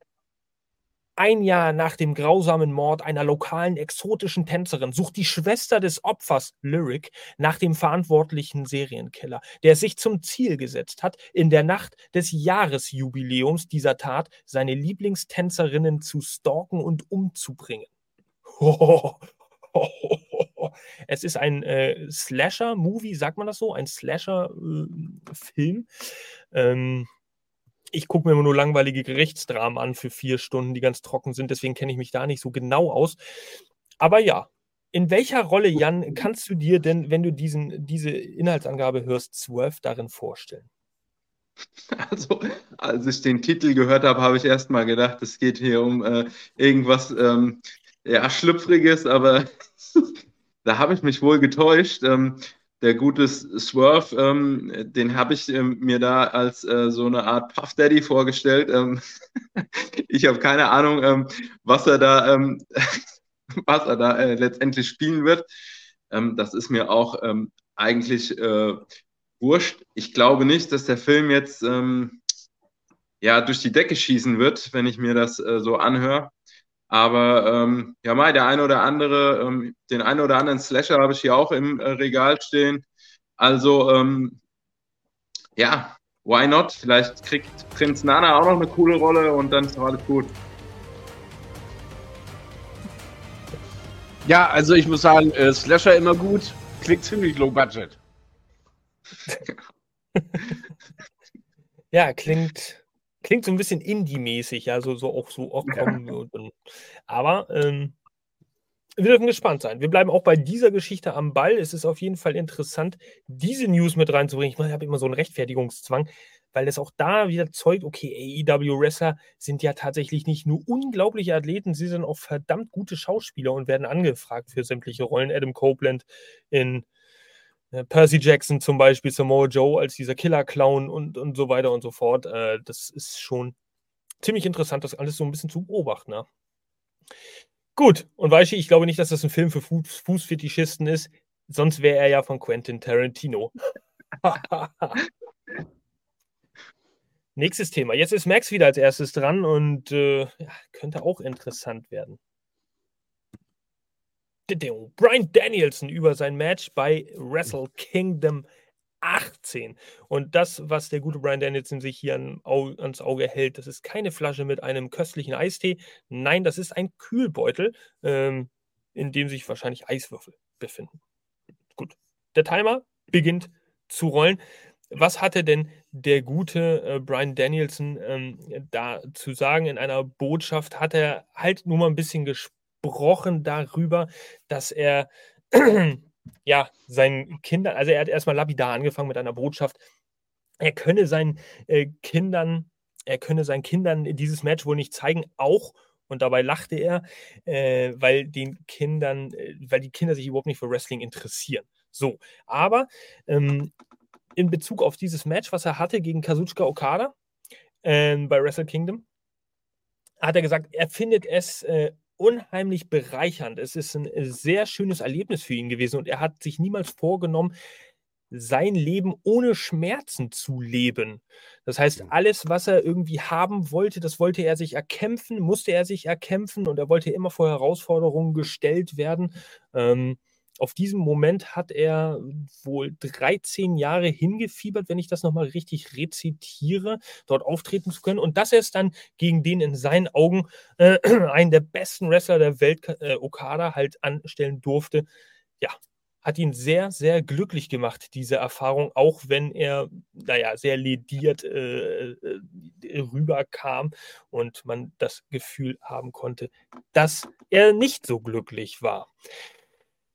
ein Jahr nach dem grausamen Mord einer lokalen exotischen Tänzerin sucht die Schwester des Opfers, Lyric, nach dem verantwortlichen Serienkiller, der sich zum Ziel gesetzt hat, in der Nacht des Jahresjubiläums dieser Tat seine Lieblingstänzerinnen zu stalken und umzubringen. Es ist ein äh, Slasher-Movie, sagt man das so? Ein Slasher-Film. Äh, ähm, ich gucke mir immer nur langweilige Gerichtsdramen an für vier Stunden, die ganz trocken sind. Deswegen kenne ich mich da nicht so genau aus. Aber ja, in welcher Rolle, Jan, kannst du dir denn, wenn du diesen, diese Inhaltsangabe hörst, Swerve darin vorstellen? Also, als ich den Titel gehört habe, habe ich erst mal gedacht, es geht hier um äh, irgendwas ähm, ja, Schlüpfriges, aber da habe ich mich wohl getäuscht. Ähm, der gute Swerve, ähm, den habe ich ähm, mir da als äh, so eine Art Puff Daddy vorgestellt. Ähm, ich habe keine Ahnung, ähm, was er da, ähm, was er da äh, letztendlich spielen wird. Ähm, das ist mir auch eigentlich äh, wurscht. Ich glaube nicht, dass der Film jetzt ja durch die Decke schießen wird, wenn ich mir das äh, so anhöre. Aber ähm, ja, mal der eine oder andere, ähm, den einen oder anderen Slasher habe ich hier auch im äh, Regal stehen. Also ähm, ja, why not? Vielleicht kriegt Prinz Nana auch noch eine coole Rolle und dann ist doch alles gut. Ja, also ich muss sagen, äh, Slasher immer gut, klingt ziemlich low budget. ja, klingt klingt so ein bisschen Indie-mäßig, also so auch so auch kommen. Ja. Und, aber ähm, wir dürfen gespannt sein. Wir bleiben auch bei dieser Geschichte am Ball. Es ist auf jeden Fall interessant, diese News mit reinzubringen. Ich habe immer so einen Rechtfertigungszwang, weil es auch da wieder zeugt, okay, AEW-Wrestler sind ja tatsächlich nicht nur unglaubliche Athleten, sie sind auch verdammt gute Schauspieler und werden angefragt für sämtliche Rollen. Adam Copeland in Percy Jackson zum Beispiel, Samoa Joe als dieser Killer-Clown und, und so weiter und so fort. Äh, das ist schon ziemlich interessant, das alles so ein bisschen zu beobachten. Ne? Gut, und du, ich glaube nicht, dass das ein Film für Fuß Fußfetischisten ist, sonst wäre er ja von Quentin Tarantino. Nächstes Thema. Jetzt ist Max wieder als erstes dran und äh, ja, könnte auch interessant werden. Brian Danielson über sein Match bei Wrestle Kingdom 18. Und das, was der gute Brian Danielson sich hier an, ans Auge hält, das ist keine Flasche mit einem köstlichen Eistee. Nein, das ist ein Kühlbeutel, ähm, in dem sich wahrscheinlich Eiswürfel befinden. Gut, der Timer beginnt zu rollen. Was hatte denn der gute äh, Brian Danielson ähm, da zu sagen? In einer Botschaft hat er halt nur mal ein bisschen gesprochen gesprochen darüber, dass er ja seinen Kindern, also er hat erstmal lapidar angefangen mit einer Botschaft, er könne seinen äh, Kindern, er könne seinen Kindern dieses Match wohl nicht zeigen, auch und dabei lachte er, äh, weil den Kindern, äh, weil die Kinder sich überhaupt nicht für Wrestling interessieren. So, aber ähm, in Bezug auf dieses Match, was er hatte gegen Kazuchika Okada äh, bei Wrestle Kingdom, hat er gesagt, er findet es äh, unheimlich bereichernd. Es ist ein äh, sehr schönes Erlebnis für ihn gewesen und er hat sich niemals vorgenommen, sein Leben ohne Schmerzen zu leben. Das heißt, alles, was er irgendwie haben wollte, das wollte er sich erkämpfen, musste er sich erkämpfen und er wollte immer vor Herausforderungen gestellt werden. Ähm, auf diesen Moment hat er wohl 13 Jahre hingefiebert, wenn ich das nochmal richtig rezitiere, dort auftreten zu können. Und dass er es dann gegen den in seinen Augen äh, einen der besten Wrestler der Welt, äh, Okada, halt anstellen durfte, ja, hat ihn sehr, sehr glücklich gemacht, diese Erfahrung, auch wenn er, naja, sehr lediert äh, äh, rüberkam und man das Gefühl haben konnte, dass er nicht so glücklich war.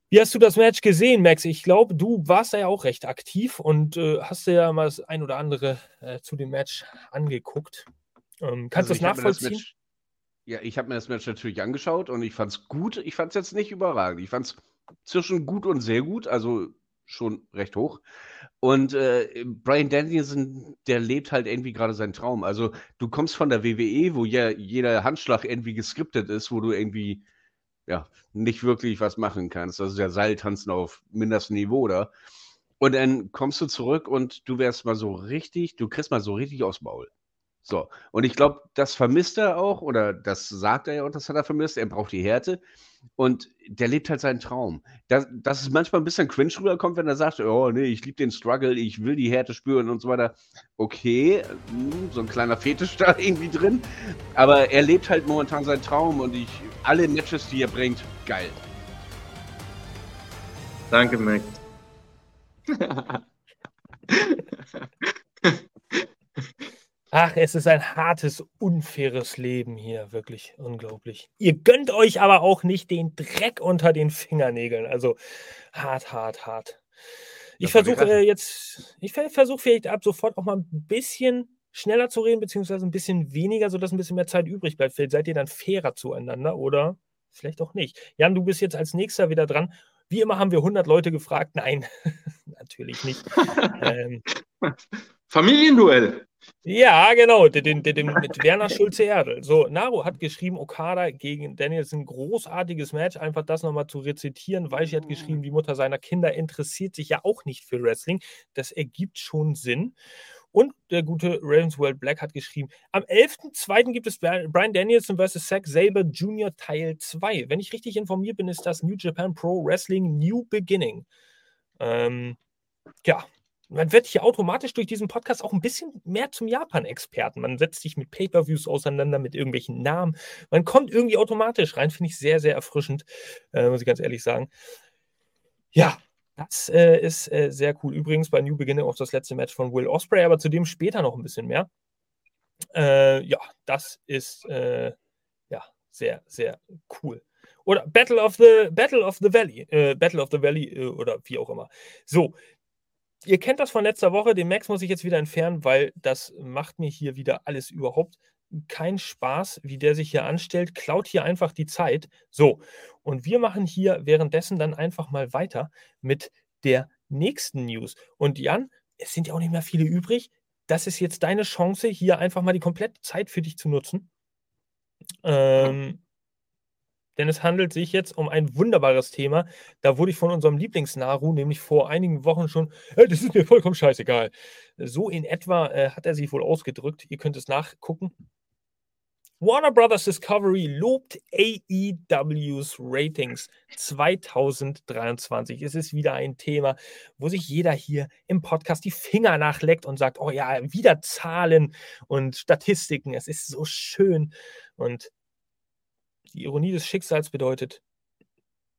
Wie hast du das Match gesehen, Max? Ich glaube, du warst da ja auch recht aktiv und äh, hast dir ja mal das ein oder andere äh, zu dem Match angeguckt. Ähm, kannst also du das nachvollziehen? Das Match, ja, ich habe mir das Match natürlich angeschaut und ich fand es gut. Ich fand es jetzt nicht überragend. Ich fand es zwischen gut und sehr gut, also schon recht hoch. Und äh, Brian Danielson, der lebt halt irgendwie gerade seinen Traum. Also du kommst von der WWE, wo ja jeder Handschlag irgendwie geskriptet ist, wo du irgendwie ja, nicht wirklich was machen kannst. Das ist ja Seiltanzen auf mindestem Niveau, oder? Und dann kommst du zurück und du wärst mal so richtig, du kriegst mal so richtig aufs Maul. So, und ich glaube, das vermisst er auch, oder das sagt er ja auch, das hat er vermisst. Er braucht die Härte und der lebt halt seinen Traum. Dass, dass es manchmal ein bisschen cringe rüberkommt, wenn er sagt: Oh, nee, ich liebe den Struggle, ich will die Härte spüren und so weiter. Okay, hm, so ein kleiner Fetisch da irgendwie drin. Aber er lebt halt momentan seinen Traum und ich, alle Matches, die er bringt, geil. Danke, Mac. Ach, es ist ein hartes, unfaires Leben hier, wirklich unglaublich. Ihr gönnt euch aber auch nicht den Dreck unter den Fingernägeln. Also hart, hart, hart. Ich versuche äh, jetzt, ich versuche vielleicht ab sofort auch mal ein bisschen schneller zu reden, beziehungsweise ein bisschen weniger, sodass ein bisschen mehr Zeit übrig bleibt. Vielleicht seid ihr dann fairer zueinander oder vielleicht auch nicht. Jan, du bist jetzt als nächster wieder dran. Wie immer haben wir 100 Leute gefragt. Nein, natürlich nicht. ähm, Familienduell. Ja, genau, den, den, den, mit Werner Schulze-Erdl. So, Naru hat geschrieben, Okada gegen Danielson, großartiges Match. Einfach das nochmal zu rezitieren. Weichi hat geschrieben, die Mutter seiner Kinder interessiert sich ja auch nicht für Wrestling. Das ergibt schon Sinn. Und der gute Ravensworld Black hat geschrieben, am 11.02. gibt es Brian Danielson vs. Zack Saber Jr. Teil 2. Wenn ich richtig informiert bin, ist das New Japan Pro Wrestling New Beginning. Ähm, ja, man wird hier automatisch durch diesen Podcast auch ein bisschen mehr zum Japan-Experten. Man setzt sich mit Pay-per-Views auseinander, mit irgendwelchen Namen. Man kommt irgendwie automatisch rein, finde ich sehr, sehr erfrischend, äh, muss ich ganz ehrlich sagen. Ja, das äh, ist äh, sehr cool. Übrigens bei New Beginning auch das letzte Match von Will Osprey, aber zu dem später noch ein bisschen mehr. Äh, ja, das ist äh, ja sehr, sehr cool. Oder Battle of the Battle of the Valley, äh, Battle of the Valley oder wie auch immer. So, ihr kennt das von letzter Woche. Den Max muss ich jetzt wieder entfernen, weil das macht mir hier wieder alles überhaupt keinen Spaß, wie der sich hier anstellt. Klaut hier einfach die Zeit. So, und wir machen hier währenddessen dann einfach mal weiter mit der nächsten News. Und Jan, es sind ja auch nicht mehr viele übrig. Das ist jetzt deine Chance, hier einfach mal die komplette Zeit für dich zu nutzen. Ähm, denn es handelt sich jetzt um ein wunderbares Thema. Da wurde ich von unserem Lieblingsnaru nämlich vor einigen Wochen schon, hey, das ist mir vollkommen scheißegal. So in etwa äh, hat er sich wohl ausgedrückt. Ihr könnt es nachgucken. Warner Brothers Discovery lobt AEWs Ratings 2023. Es ist wieder ein Thema, wo sich jeder hier im Podcast die Finger nachleckt und sagt, oh ja, wieder Zahlen und Statistiken. Es ist so schön. Und die Ironie des Schicksals bedeutet,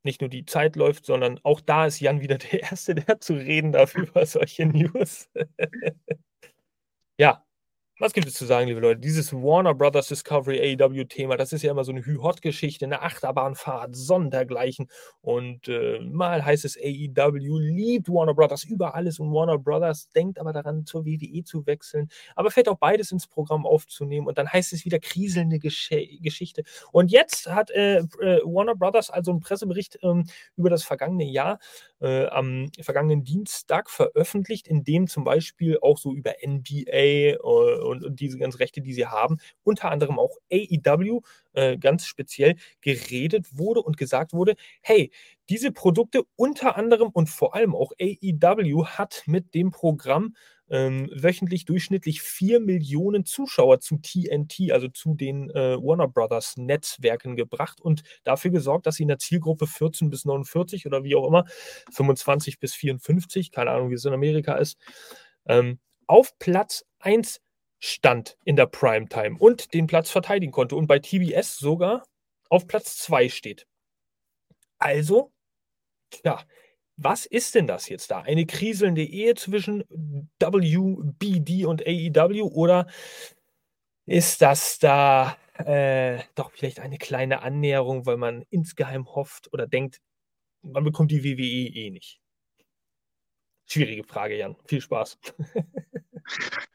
nicht nur die Zeit läuft, sondern auch da ist Jan wieder der Erste, der zu reden darf über solche News. ja, was gibt es zu sagen, liebe Leute? Dieses Warner Brothers Discovery AEW-Thema, das ist ja immer so eine Hü-Hot-Geschichte, eine Achterbahnfahrt, sondergleichen. Und äh, mal heißt es AEW liebt Warner Brothers über alles und Warner Brothers denkt aber daran, zur WWE zu wechseln, aber fällt auch beides ins Programm aufzunehmen. Und dann heißt es wieder kriselnde Gesch Geschichte. Und jetzt hat äh, äh, Warner Brothers also einen Pressebericht ähm, über das vergangene Jahr äh, am vergangenen Dienstag veröffentlicht, in dem zum Beispiel auch so über NBA äh, und, und, diese ganzen Rechte, die sie haben, unter anderem auch AEW äh, ganz speziell geredet wurde und gesagt wurde, hey, diese Produkte unter anderem und vor allem auch AEW hat mit dem Programm ähm, wöchentlich durchschnittlich 4 Millionen Zuschauer zu TNT, also zu den äh, Warner Brothers Netzwerken gebracht und dafür gesorgt, dass sie in der Zielgruppe 14 bis 49 oder wie auch immer, 25 bis 54, keine Ahnung, wie es in Amerika ist, ähm, auf Platz 1 stand in der Primetime und den Platz verteidigen konnte und bei TBS sogar auf Platz 2 steht. Also, ja, was ist denn das jetzt da? Eine kriselnde Ehe zwischen WBD und AEW oder ist das da äh, doch vielleicht eine kleine Annäherung, weil man insgeheim hofft oder denkt, man bekommt die WWE eh nicht? Schwierige Frage, Jan. Viel Spaß.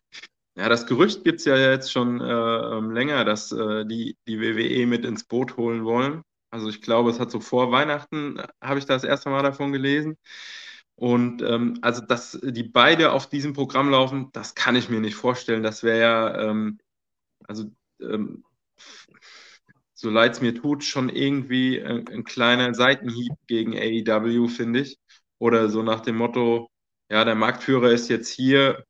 Ja, das Gerücht gibt es ja jetzt schon äh, ähm, länger, dass äh, die, die WWE mit ins Boot holen wollen. Also ich glaube, es hat so vor Weihnachten, äh, habe ich das erste Mal davon gelesen. Und ähm, also, dass die beide auf diesem Programm laufen, das kann ich mir nicht vorstellen. Das wäre ja, ähm, also ähm, so leid es mir tut, schon irgendwie ein, ein, kleiner Seitenhieb gegen AEW, finde ich. Oder so nach dem Motto, ja, der Marktführer ist jetzt hier,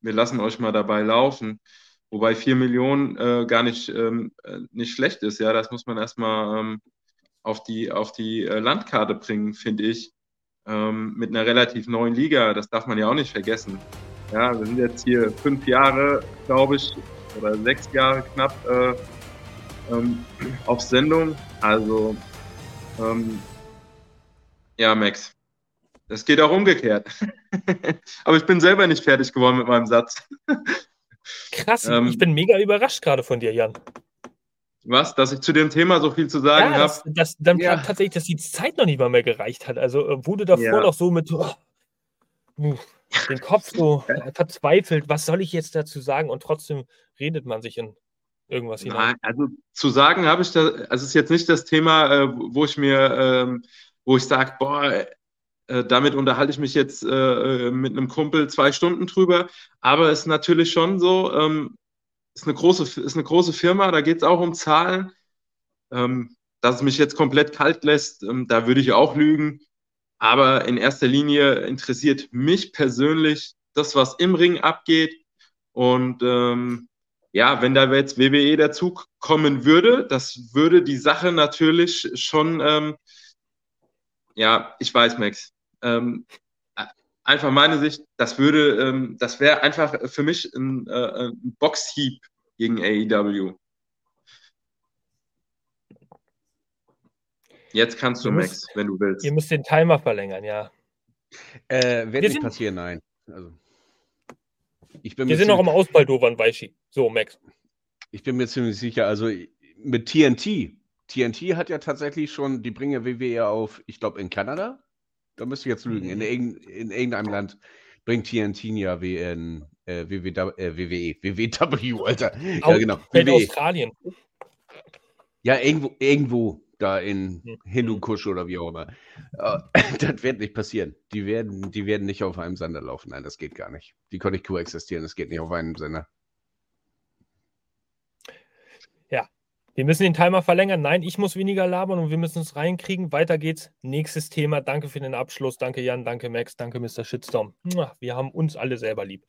wir lassen euch mal dabei laufen. Wobei 4 Millionen äh, gar nicht, ähm, äh, nicht schlecht ist, ja, das muss man erstmal ähm, auf die, auf die äh, Landkarte bringen, finde ich. Ähm, mit einer relativ neuen Liga, das darf man ja auch nicht vergessen. Ja, wir sind jetzt hier fünf Jahre, glaube ich, oder sechs Jahre knapp äh, ähm, auf Sendung. Also, ähm, ja, Max, das geht auch umgekehrt. Aber ich bin selber nicht fertig geworden mit meinem Satz. Krass, ähm, ich bin mega überrascht gerade von dir, Jan. Was? Dass ich zu dem Thema so viel zu sagen ja, habe? Das, dann ja. tatsächlich, dass die Zeit noch nicht mal mehr gereicht hat. Also äh, wurde davor ja. noch so mit oh, den Kopf so verzweifelt, was soll ich jetzt dazu sagen? Und trotzdem redet man sich in irgendwas hinein. Also zu sagen habe ich da, also es ist jetzt nicht das Thema, äh, wo ich mir, ähm, wo ich sage, boah, äh, damit unterhalte ich mich jetzt mit einem Kumpel zwei Stunden drüber. Aber es ist natürlich schon so, ähm, ist eine große, ist eine große Firma, da geht es auch um Zahlen. Ähm, dass es mich jetzt komplett kalt lässt, ähm, da würde ich auch lügen. Aber in erster Linie interessiert mich persönlich das, was im Ring abgeht. Und ähm, ja, wenn da jetzt WWE dazu kommen würde, das würde die Sache natürlich schon, ähm, ja, ich weiß, Max, ähm, einfach meine Sicht, das würde, ähm, das wäre einfach für mich ein, äh, ein Boxhieb gegen AEW. Jetzt kannst du, du Max, wenn du willst. Ihr müsst den Timer verlängern, ja. Äh, wird nicht passieren, nein. Also, ich bin Wir sind noch im Ausbaldovern, Weishi. So, Max. Ich bin mir ziemlich sicher, also mit TNT. TNT hat ja tatsächlich schon, die bringen ja WWE auf, ich glaube, in Kanada da müsste ich jetzt lügen, in, mhm. in irgendeinem Land bringt TNT ja in äh, WW, äh, WWE, WWW, Alter. Ja, genau. In WWE. Australien. Ja, irgendwo, irgendwo da in mhm. Hindukusch oder wie auch immer. Uh, das wird nicht passieren. Die werden, die werden nicht auf einem Sender laufen. Nein, das geht gar nicht. Die können nicht koexistieren. Das geht nicht auf einem Sender. Wir müssen den Timer verlängern. Nein, ich muss weniger labern und wir müssen es reinkriegen. Weiter geht's. Nächstes Thema. Danke für den Abschluss. Danke Jan, danke Max, danke Mr. Shitstorm. Wir haben uns alle selber lieb.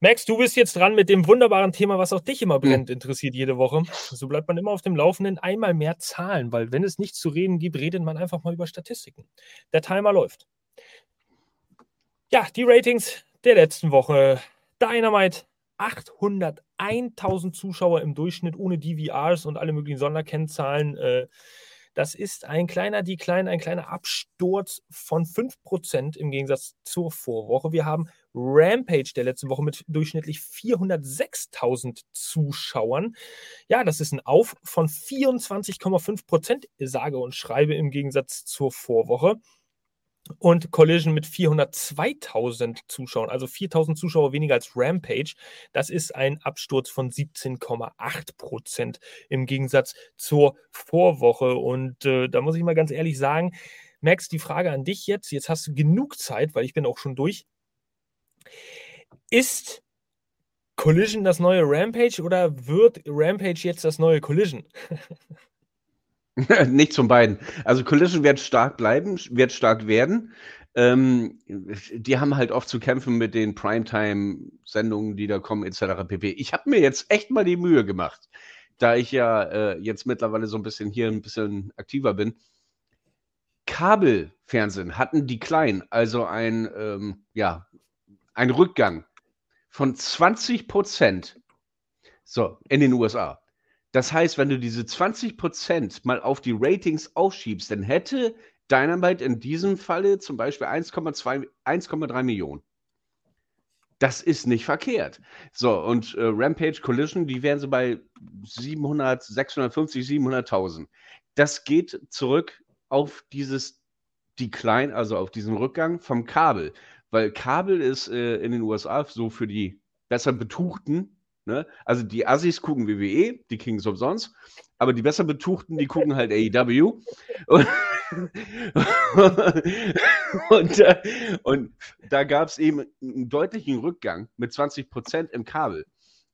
Max, du bist jetzt dran mit dem wunderbaren Thema, was auch dich immer brennt, interessiert jede Woche. So bleibt man immer auf dem Laufenden. Einmal mehr Zahlen, weil wenn es nichts zu reden gibt, redet man einfach mal über Statistiken. Der Timer läuft. Ja, die Ratings der letzten Woche. Dynamite 801.000 Zuschauer im Durchschnitt ohne DVRs und alle möglichen Sonderkennzahlen. Äh, das ist ein kleiner Decline, ein kleiner Absturz von 5% im Gegensatz zur Vorwoche. Wir haben Rampage der letzten Woche mit durchschnittlich 406.000 Zuschauern. Ja, das ist ein Auf von 24,5%, sage und schreibe im Gegensatz zur Vorwoche und Collision mit 402.000 Zuschauern, also 4.000 Zuschauer weniger als Rampage. Das ist ein Absturz von 17,8 Prozent im Gegensatz zur Vorwoche. Und äh, da muss ich mal ganz ehrlich sagen, Max, die Frage an dich jetzt. Jetzt hast du genug Zeit, weil ich bin auch schon durch. Ist Collision das neue Rampage oder wird Rampage jetzt das neue Collision? Nicht zum beiden. Also Collision wird stark bleiben, wird stark werden. Ähm, die haben halt oft zu kämpfen mit den Primetime-Sendungen, die da kommen, etc. pp. Ich habe mir jetzt echt mal die Mühe gemacht, da ich ja äh, jetzt mittlerweile so ein bisschen hier ein bisschen aktiver bin. Kabelfernsehen hatten die klein, also ein, ähm, ja, ein Rückgang von 20 Prozent. So, in den USA. Das heißt, wenn du diese 20 Prozent mal auf die Ratings aufschiebst, dann hätte Dynamite in diesem Falle zum Beispiel 1,3 Millionen. Das ist nicht verkehrt. So, und äh, Rampage Collision, die wären so bei 700, 650, 700.000. Das geht zurück auf dieses Decline, also auf diesen Rückgang vom Kabel. Weil Kabel ist äh, in den USA so für die besser Betuchten Ne? Also die Assis gucken WWE, die kriegen es umsonst, aber die besser Betuchten, die gucken halt AEW. Und, und, und da gab es eben einen deutlichen Rückgang mit 20 Prozent im Kabel.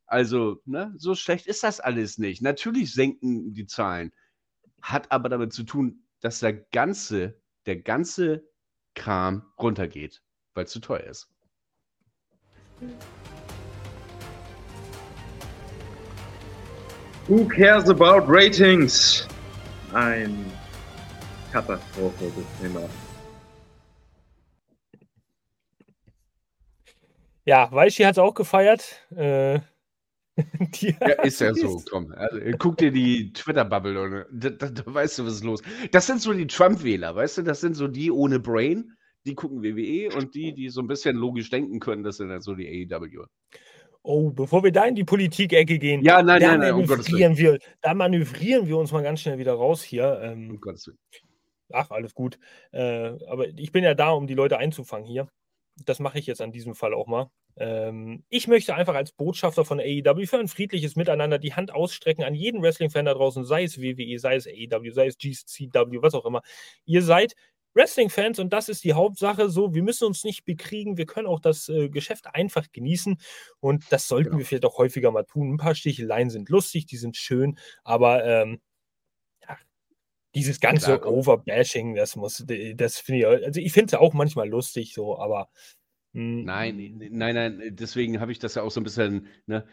Also, ne, so schlecht ist das alles nicht. Natürlich senken die Zahlen, hat aber damit zu tun, dass der ganze, der ganze Kram runtergeht, weil es zu teuer ist. Who cares about ratings? Ein Katastrophe, das Thema. Ja, Weichi hat es auch gefeiert. Äh, ja, ist ja so, komm. Also, guck dir die Twitter-Bubble an. Da, da, da, weißt du, was ist los. Das sind so die Trump-Wähler, weißt du? Das sind so die ohne Brain, die gucken WWE und die, die so ein bisschen logisch denken können, das sind dann so die AEW. Oh, bevor wir da in die Politik-Ecke gehen, ja, nein, da, nein, nein, manövrieren um wir, da manövrieren wir uns mal ganz schnell wieder raus hier. Ähm, um Gottes Willen. Ach, alles gut. Äh, aber ich bin ja da, um die Leute einzufangen hier. Das mache ich jetzt an diesem Fall auch mal. Ähm, ich möchte einfach als Botschafter von AEW für ein friedliches Miteinander die Hand ausstrecken an jeden Wrestling-Fan da draußen, sei es WWE, sei es AEW, sei es GCW, was auch immer. Ihr seid Wrestling-Fans und das ist die Hauptsache so. Wir müssen uns nicht bekriegen, wir können auch das äh, Geschäft einfach genießen und das sollten genau. wir vielleicht auch häufiger mal tun. Ein paar Sticheleien sind lustig, die sind schön, aber ähm, ja, dieses ganze Overbashing, das muss, das finde ich, also ich finde es auch manchmal lustig so, aber hm. Nein, nein, nein, deswegen habe ich das ja auch so ein bisschen, ne,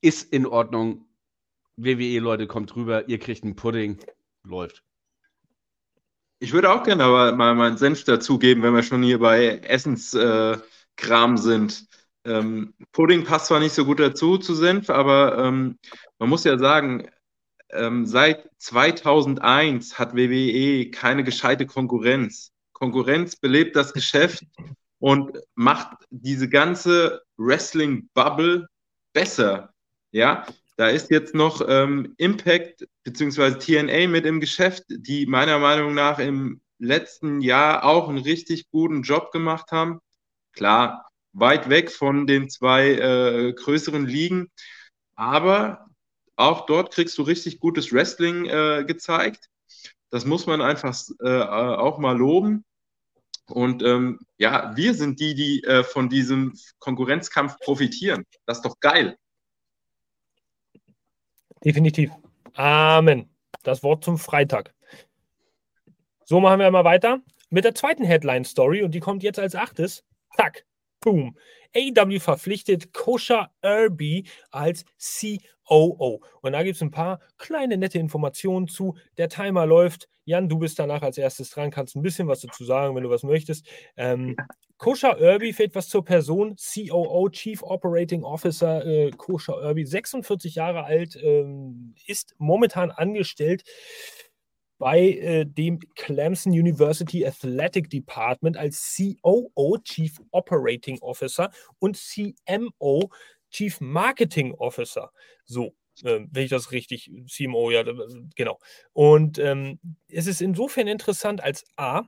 ist in Ordnung. WWE-Leute, kommt rüber, ihr kriegt einen Pudding, läuft. Ich würde auch gerne aber mal meinen Senf dazugeben, wenn wir schon hier bei Essenskram äh, sind. Ähm, Pudding passt zwar nicht so gut dazu zu Senf, aber ähm, man muss ja sagen, ähm, seit 2001 hat WWE keine gescheite Konkurrenz. Konkurrenz belebt das Geschäft und macht diese ganze Wrestling-Bubble besser. Ja, da ist jetzt noch ähm, Impact bzw. TNA mit im Geschäft, die meiner Meinung nach im letzten Jahr auch einen richtig guten Job gemacht haben. Klar, weit weg von den zwei äh, größeren Ligen, aber auch dort kriegst du richtig gutes Wrestling äh, gezeigt. Das muss man einfach äh, auch mal loben. Und ähm, ja, wir sind die, die äh, von diesem Konkurrenzkampf profitieren. Das ist doch geil. Definitiv. Amen. Das Wort zum Freitag. So machen wir mal weiter mit der zweiten Headline-Story und die kommt jetzt als achtes. Zack, boom. AEW verpflichtet Kosha Irby als COO. Und da gibt es ein paar kleine nette Informationen zu. Der Timer läuft. Jan, du bist danach als erstes dran, kannst ein bisschen was dazu sagen, wenn du was möchtest. Ähm, Kosha Irby fehlt was zur Person. COO, Chief Operating Officer äh, Kosha Irby, 46 Jahre alt, ähm, ist momentan angestellt bei äh, dem Clemson University Athletic Department als COO, Chief Operating Officer und CMO, Chief Marketing Officer. So, äh, wenn ich das richtig, CMO, ja, genau. Und ähm, es ist insofern interessant als A,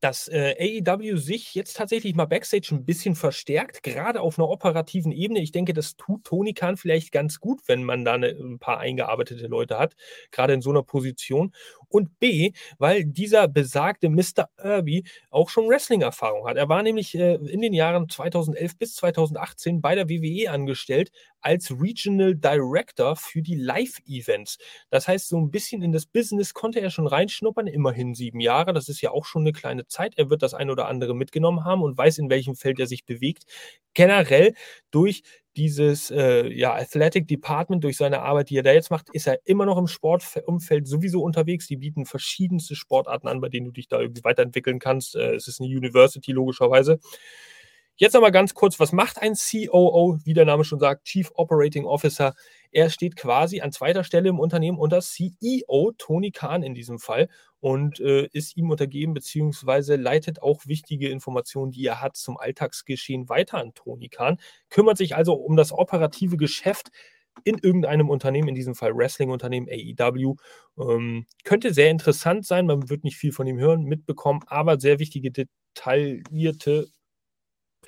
dass äh, AEW sich jetzt tatsächlich mal Backstage ein bisschen verstärkt, gerade auf einer operativen Ebene. Ich denke, das tut Tony Khan vielleicht ganz gut, wenn man da eine, ein paar eingearbeitete Leute hat, gerade in so einer Position. und B, weil dieser besagte Mr. Irby auch schon Wrestling-Erfahrung hat. Er war nämlich äh, in den Jahren 2011 bis 2018 bei der WWE angestellt als Regional Director für die Live-Events. Das heißt, so ein bisschen in das Business konnte er schon reinschnuppern, immerhin sieben Jahre. Das ist ja auch schon eine kleine Zeit. Er wird das ein oder andere mitgenommen haben und weiß, in welchem Feld er sich bewegt. Generell durch dieses äh, ja, Athletic Department, durch seine Arbeit, die er da jetzt macht, ist er immer noch im Sportumfeld sowieso unterwegs. Die bieten verschiedenste Sportarten an, bei denen du dich da irgendwie weiterentwickeln kannst. Äh, es ist eine University logischerweise. Jetzt aber ganz kurz, was macht ein COO, wie der Name schon sagt, Chief Operating Officer? Er steht quasi an zweiter Stelle im Unternehmen unter CEO, Tony Khan in diesem Fall, und äh, ist ihm untergeben, beziehungsweise leitet auch wichtige Informationen, die er hat, zum Alltagsgeschehen weiter an Tony Khan, kümmert sich also um das operative Geschäft in irgendeinem Unternehmen, in diesem Fall Wrestling-Unternehmen AEW. Ähm, könnte sehr interessant sein, man wird nicht viel von ihm hören, mitbekommen, aber sehr wichtige, detaillierte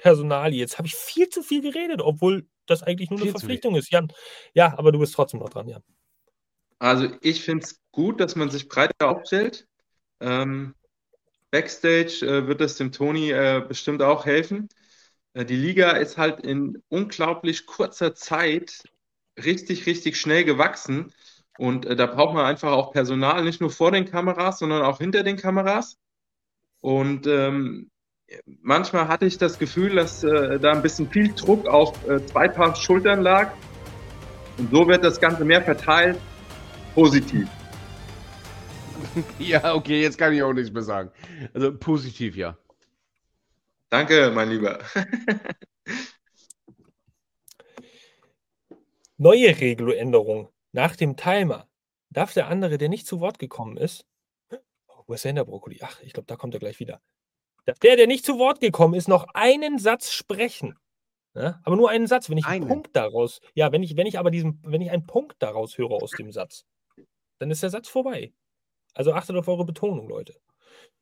Personalie. Jetzt habe ich viel zu viel geredet, obwohl das eigentlich nur eine viel Verpflichtung ist, Jan. Ja, aber du bist trotzdem noch dran, Jan. Also ich finde es gut, dass man sich breiter aufstellt. Ähm, Backstage äh, wird es dem Toni äh, bestimmt auch helfen. Äh, die Liga ist halt in unglaublich kurzer Zeit richtig, richtig schnell gewachsen. Und äh, da braucht man einfach auch Personal, nicht nur vor den Kameras, sondern auch hinter den Kameras. Und ähm, manchmal hatte ich das Gefühl, dass äh, da ein bisschen viel Druck auf äh, zwei Paar Schultern lag. Und so wird das Ganze mehr verteilt, positiv. Ja, okay, jetzt kann ich auch nichts mehr sagen. Also positiv, ja. Danke, mein Lieber. Neue Regeländerung. Nach dem Timer darf der andere, der nicht zu Wort gekommen ist, oh, wo ist denn der Brokkoli? Ach, ich glaube, da kommt er gleich wieder der, der nicht zu Wort gekommen ist, noch einen Satz sprechen. Ja? Aber nur einen Satz. Wenn ich einen, einen Punkt daraus, ja, wenn ich, wenn ich aber diesen, wenn ich einen Punkt daraus höre aus dem Satz, dann ist der Satz vorbei. Also achtet auf eure Betonung, Leute.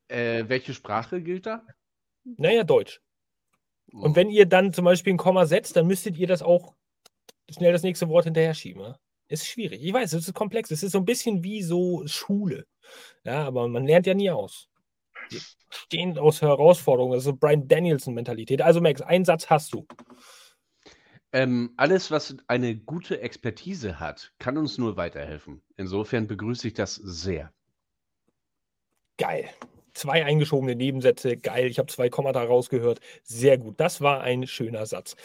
Äh, welche Sprache gilt da? Naja, Deutsch. Oh. Und wenn ihr dann zum Beispiel ein Komma setzt, dann müsstet ihr das auch schnell das nächste Wort hinterher schieben. Ja? Ist schwierig. Ich weiß, es ist komplex. Es ist so ein bisschen wie so Schule. Ja, aber man lernt ja nie aus stehen aus Herausforderungen. Das ist so Brian Danielson-Mentalität. Also, Max, einen Satz hast du. Ähm, alles, was eine gute Expertise hat, kann uns nur weiterhelfen. Insofern begrüße ich das sehr. Geil. Zwei eingeschobene Nebensätze. Geil. Ich habe zwei Kommata rausgehört. Sehr gut. Das war ein schöner Satz.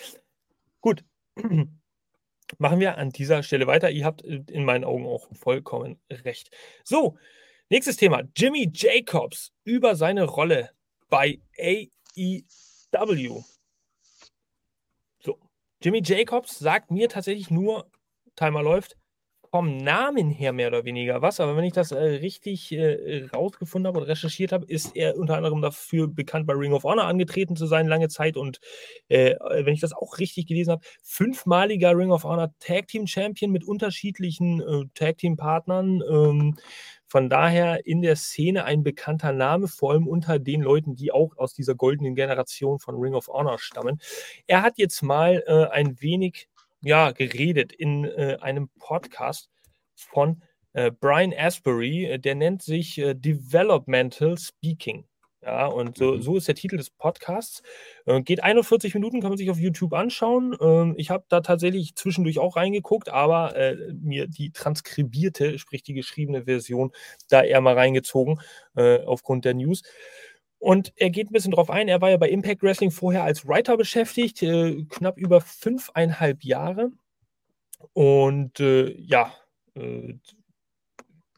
Gut. Machen wir an dieser Stelle weiter. Ihr habt in meinen Augen auch vollkommen recht. So, Nächstes Thema. Jimmy Jacobs über seine Rolle bei AEW. So. Jimmy Jacobs sagt mir tatsächlich nur, Timer läuft, vom Namen her mehr oder weniger was, aber wenn ich das äh, richtig äh, rausgefunden habe und recherchiert habe, ist er unter anderem dafür bekannt, bei Ring of Honor angetreten zu sein, lange Zeit und äh, wenn ich das auch richtig gelesen habe, fünfmaliger Ring of Honor Tag Team Champion mit unterschiedlichen äh, Tag Team Partnern. Ähm, von daher in der Szene ein bekannter Name, vor allem unter den Leuten, die auch aus dieser goldenen Generation von Ring of Honor stammen. Er hat jetzt mal äh, ein wenig ja, geredet in äh, einem Podcast von äh, Brian Asbury, äh, der nennt sich äh, Developmental Speaking. Ja, und so, mhm. so ist der Titel des Podcasts. Äh, geht 41 Minuten, kann man sich auf YouTube anschauen. Ähm, ich habe da tatsächlich zwischendurch auch reingeguckt, aber äh, mir die transkribierte, sprich die geschriebene Version, da eher mal reingezogen aufgrund der News. Und er geht ein bisschen drauf ein. Er war ja bei Impact Wrestling vorher als Writer beschäftigt, äh, knapp über fünfeinhalb Jahre. Und äh, ja, äh,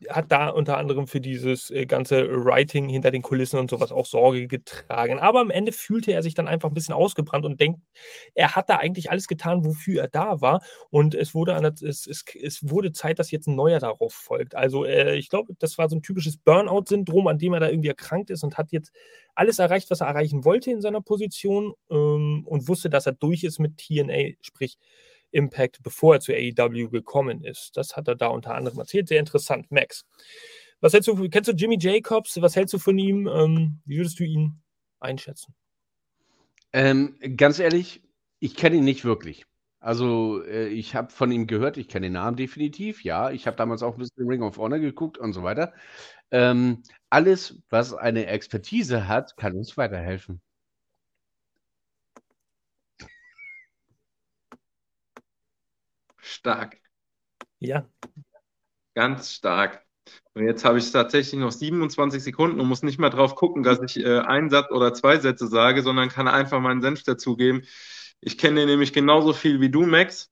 hat da unter anderem für dieses äh, ganze Writing hinter den Kulissen und sowas auch Sorge getragen. Aber am Ende fühlte er sich dann einfach ein bisschen ausgebrannt und denkt, er hat da eigentlich alles getan, wofür er da war. Und es wurde, es, es, es wurde Zeit, dass jetzt ein neuer darauf folgt. Also äh, ich glaube, das war so ein typisches Burnout-Syndrom, an dem er da irgendwie erkrankt ist und hat jetzt alles erreicht, was er erreichen wollte in seiner Position ähm, und wusste, dass er durch ist mit TNA, sprich Impact, bevor er zu AEW gekommen ist. Das hat er da unter anderem erzählt. Sehr interessant. Max, was hältst du, kennst du Jimmy Jacobs? Was hältst du von ihm? Ähm, wie würdest du ihn einschätzen? Ähm, ganz ehrlich, ich kenne ihn nicht wirklich. Also, äh, ich habe von ihm gehört, ich kenne den Namen definitiv, ja. Ich habe damals auch ein bisschen Ring of Honor geguckt und so weiter. Ähm, alles, was eine Expertise hat, kann uns weiterhelfen. Stark. Ja. Ganz stark. Und jetzt habe ich tatsächlich noch 27 Sekunden und muss nicht mal drauf gucken, dass ich äh, einen Satz oder zwei Sätze sage, sondern kann einfach meinen Senf dazugeben. Ich kenne nämlich genauso viel wie du, Max.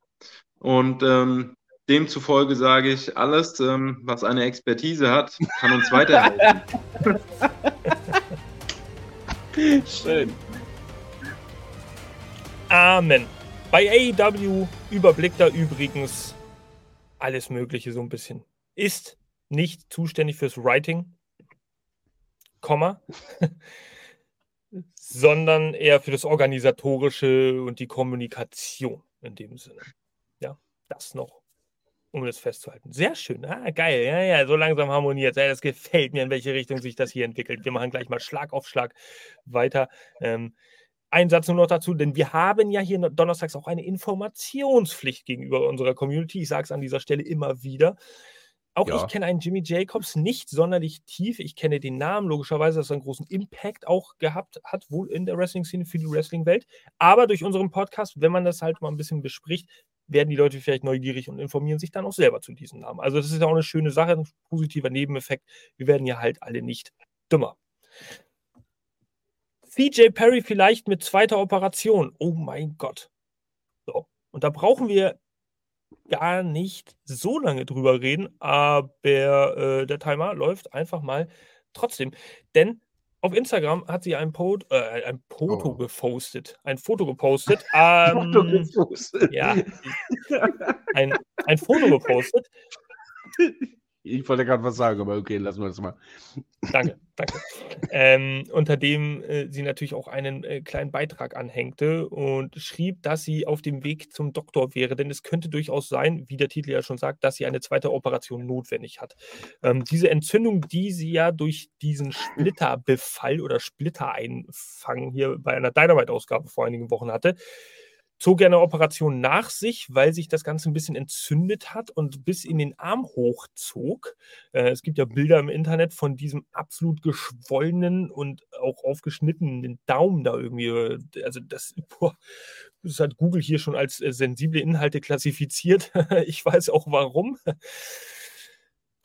Und ähm, demzufolge sage ich, alles, ähm, was eine Expertise hat, kann uns weiterhelfen. Schön. Amen. Bei AEW überblickt er übrigens alles Mögliche so ein bisschen. Ist nicht zuständig fürs Writing, Komma, sondern eher für das Organisatorische und die Kommunikation in dem Sinne. Ja, das noch, um das festzuhalten. Sehr schön. Ah, geil. Ja, ja, so langsam harmoniert. Ja, das gefällt mir, in welche Richtung sich das hier entwickelt. Wir machen gleich mal Schlag auf Schlag weiter. Ähm, ein Satz nur noch dazu, denn wir haben ja hier donnerstags auch eine Informationspflicht gegenüber unserer Community. Ich sage es an dieser Stelle immer wieder. Auch Ja. ich kenne einen Jimmy Jacobs nicht sonderlich tief. Ich kenne den Namen, logischerweise, dass er einen großen Impact auch gehabt hat, wohl in der Wrestling-Szene für die Wrestling-Welt. Aber durch unseren Podcast, wenn man das halt mal ein bisschen bespricht, werden die Leute vielleicht neugierig und informieren sich dann auch selber zu diesem Namen. Also, das ist ja auch eine schöne Sache, ein positiver Nebeneffekt. Wir werden ja halt alle nicht dümmer. CJ Perry vielleicht mit zweiter Operation. Oh mein Gott. So. Und da brauchen wir gar nicht so lange drüber reden, aber äh, der Timer läuft einfach mal trotzdem. Denn auf Instagram hat sie ein, po äh, ein Foto Oh. gepostet. Ein Foto gepostet. Foto Ähm, gepostet. ja, ein, ein Foto gepostet. Ich wollte gerade was sagen, aber okay, lassen wir das mal. Danke, danke. Ähm, unter dem äh, sie natürlich auch einen äh, kleinen Beitrag anhängte und schrieb, dass sie auf dem Weg zum Doktor wäre, denn es könnte durchaus sein, wie der Titel ja schon sagt, dass sie eine zweite Operation notwendig hat. Ähm, diese Entzündung, die sie ja durch diesen Splitterbefall oder Splittereinfang hier bei einer Dynamite-Ausgabe vor einigen Wochen hatte, zog er eine Operation nach sich, weil sich das Ganze ein bisschen entzündet hat und bis in den Arm hochzog. Äh, es gibt ja Bilder im Internet von diesem absolut geschwollenen und auch aufgeschnittenen Daumen da irgendwie. Also das, boah, das hat Google hier schon als äh, sensible Inhalte klassifiziert. ich weiß auch warum.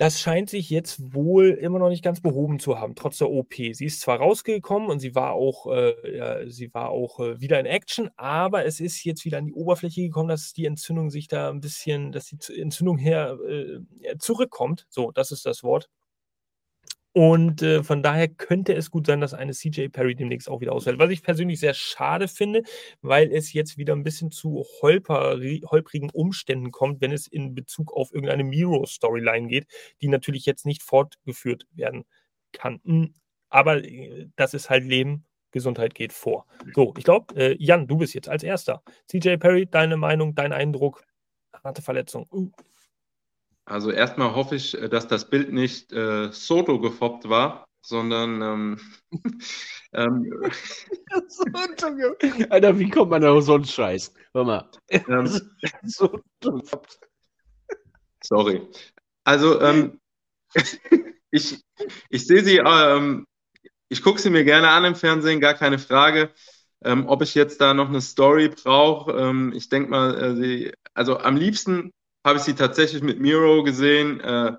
Das scheint sich jetzt wohl immer noch nicht ganz behoben zu haben, trotz der OP. Sie ist zwar rausgekommen und sie war auch, äh, ja, sie war auch äh, wieder in Action, aber es ist jetzt wieder an die Oberfläche gekommen, dass die Entzündung sich da ein bisschen, dass die Entzündung her äh, zurückkommt. So, das ist das Wort. Und äh, von daher könnte es gut sein, dass eine CJ Perry demnächst auch wieder ausfällt. Was ich persönlich sehr schade finde, weil es jetzt wieder ein bisschen zu holperi holprigen Umständen kommt, wenn es in Bezug auf irgendeine Miro-Storyline geht, die natürlich jetzt nicht fortgeführt werden kann. Hm, Aber äh, das ist halt Leben. Gesundheit geht vor. So, ich glaube, äh, Jan, du bist jetzt als Erster. CJ Perry, deine Meinung, dein Eindruck, harte Verletzung. Uh, Also erstmal hoffe ich, äh, dass das Bild nicht äh, Soto gefoppt war, sondern ähm, ähm, Alter, wie kommt man auf so einen Scheiß? Hör mal. ähm, so dumm. Sorry. Also, ähm, ich, ich sehe sie, ähm, ich gucke sie mir gerne an im Fernsehen, gar keine Frage. Ähm, ob ich jetzt da noch eine Story brauche, ähm, ich denke mal, äh, sie, also am liebsten habe ich sie tatsächlich mit Miro gesehen, äh,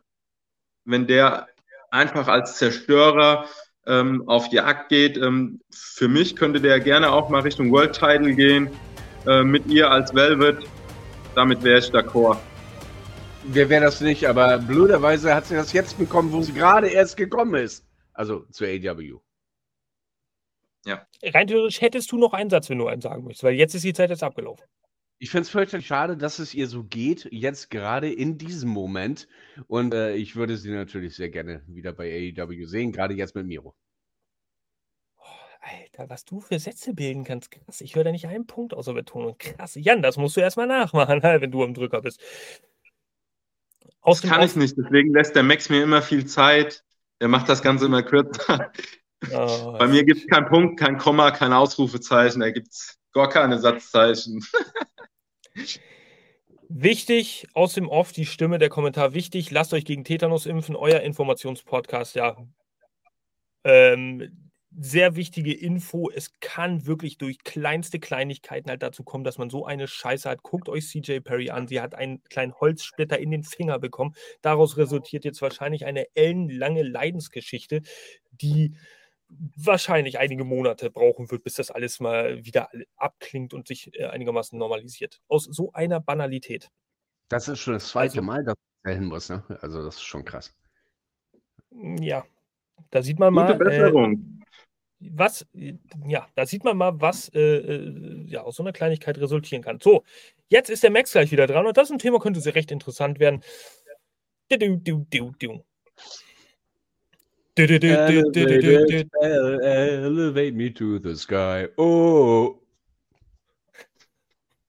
wenn der einfach als Zerstörer ähm, auf Jagd geht. Ähm, für mich könnte der gerne auch mal Richtung World Title gehen, äh, mit ihr als Velvet. Damit wäre ich d'accord. Wer wäre das nicht? Aber blöderweise hat sie das jetzt bekommen, wo sie gerade erst gekommen ist. Also zu AW. rein theoretisch hättest du noch einen Satz, wenn du einen sagen möchtest, weil jetzt ist die Zeit jetzt abgelaufen. Ich finde es fürchterlich schade, dass es ihr so geht, jetzt gerade in diesem Moment. Und äh, ich würde sie natürlich sehr gerne wieder bei AEW sehen, gerade jetzt mit Miro. Oh, Alter, was du für Sätze bilden kannst, krass. Ich höre da nicht einen Punkt außer Betonung. Krass. Jan, das musst du erstmal nachmachen, wenn du am Drücker bist. Aus Das kann ich nicht, deswegen lässt der Max mir immer viel Zeit. Der macht das Ganze immer kürzer. Oh, Bei mir gibt es keinen Punkt, kein Komma, kein Ausrufezeichen, da gibt es gar keine Satzzeichen. Wichtig, aus dem Off die Stimme, der Kommentar wichtig. Lasst euch gegen Tetanus impfen, euer Informationspodcast, ja. Ähm, sehr wichtige Info. Es kann wirklich durch kleinste Kleinigkeiten halt dazu kommen, dass man so eine Scheiße hat. Guckt euch CJ Perry an. Sie hat einen kleinen Holzsplitter in den Finger bekommen. Daraus resultiert jetzt wahrscheinlich eine ellenlange Leidensgeschichte, die wahrscheinlich einige Monate brauchen wird, bis das alles mal wieder abklingt und sich äh, einigermaßen normalisiert. Aus so einer Banalität. Das ist schon das zweite also, Mal, dass er hin muss. Ne? Also das ist schon krass. Ja, da sieht man Gute mal. Äh, Besserung. Äh, was, ja, da sieht man mal, was äh, äh, ja, aus so einer Kleinigkeit resultieren kann. So, jetzt ist der Max gleich wieder dran und das ist ein Thema, könnte sehr recht interessant werden. Du, du, du, du, du. Elevate, elevate me to the sky. Oh.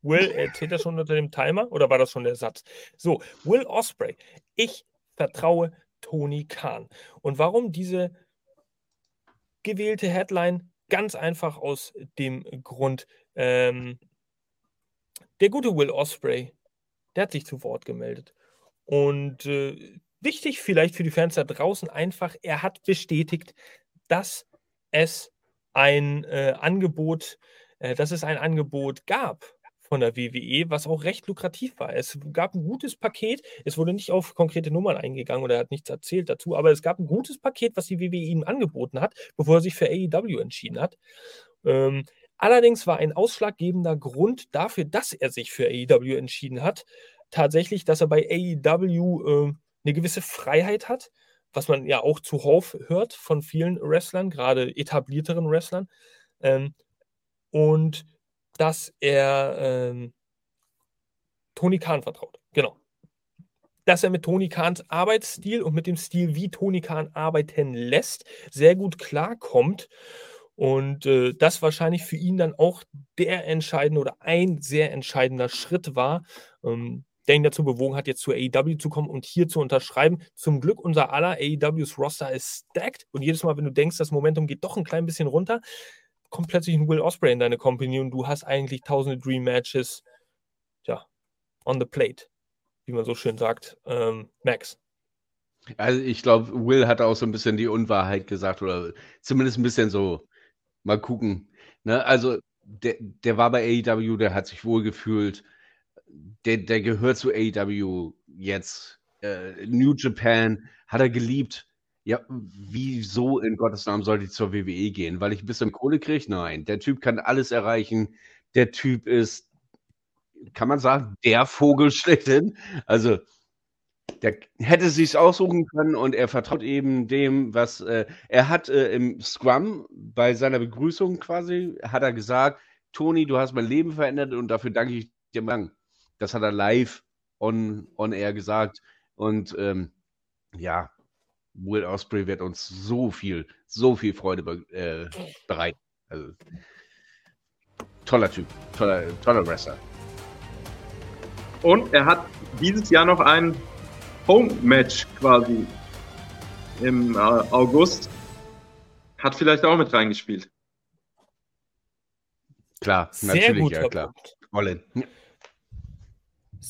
Will, erzählt das schon unter dem Timer oder war das schon der Satz? So, Will Osprey. Ich vertraue Tony Khan. Und warum diese gewählte Headline? Ganz einfach aus dem Grund, ähm, der gute Will Osprey, der hat sich zu Wort gemeldet. Und äh, wichtig vielleicht für die Fans da draußen einfach, er hat bestätigt, dass es ein äh, Angebot, äh, dass es ein Angebot gab von der WWE, was auch recht lukrativ war. Es gab ein gutes Paket, es wurde nicht auf konkrete Nummern eingegangen oder er hat nichts erzählt dazu, aber es gab ein gutes Paket, was die WWE ihm angeboten hat, bevor er sich für AEW entschieden hat. Ähm, allerdings war ein ausschlaggebender Grund dafür, dass er sich für AEW entschieden hat, tatsächlich, dass er bei AEW äh, eine gewisse Freiheit hat, was man ja auch zuhauf hört von vielen Wrestlern, gerade etablierteren Wrestlern. Ähm, und dass er ähm, Tony Khan vertraut. Genau. Dass er mit Tony Khans Arbeitsstil und mit dem Stil, wie Tony Khan arbeiten lässt, sehr gut klarkommt. Und äh, das wahrscheinlich für ihn dann auch der entscheidende oder ein sehr entscheidender Schritt war, ähm, der ihn dazu bewogen hat, jetzt zu AEW zu kommen und hier zu unterschreiben. Zum Glück unser aller AEWs Roster ist stacked und jedes Mal, wenn du denkst, das Momentum geht doch ein klein bisschen runter, kommt plötzlich ein Will Osprey in deine Company und du hast eigentlich tausende Dream Matches, ja, on the plate, wie man so schön sagt. Ähm, Max. Also ich glaube, Will hat auch so ein bisschen die Unwahrheit gesagt oder zumindest ein bisschen so, mal gucken. Ne? Also der, der war bei AEW, der hat sich wohlgefühlt der, der gehört zu AEW jetzt. Äh, New Japan hat er geliebt. Ja, wieso in Gottes Namen sollte ich zur WWE gehen? Weil ich ein bisschen Kohle kriege? Nein. Der Typ kann alles erreichen. Der Typ ist, kann man sagen, der Vogel schlechthin. Also, der hätte sich aussuchen können und er vertraut eben dem, was äh, er hat äh, im Scrum bei seiner Begrüßung quasi, hat er gesagt, Toni, du hast mein Leben verändert und dafür danke ich dir lang. Das hat er live on, on air gesagt. Und ähm, ja, Will Osprey wird uns so viel, so viel Freude be äh, bereiten. Also, toller Typ, toller, toller Wrestler. Und er hat dieses Jahr noch ein Home-Match quasi im äh, August. Hat vielleicht auch mit reingespielt. Klar, Sehr natürlich, ja klar. All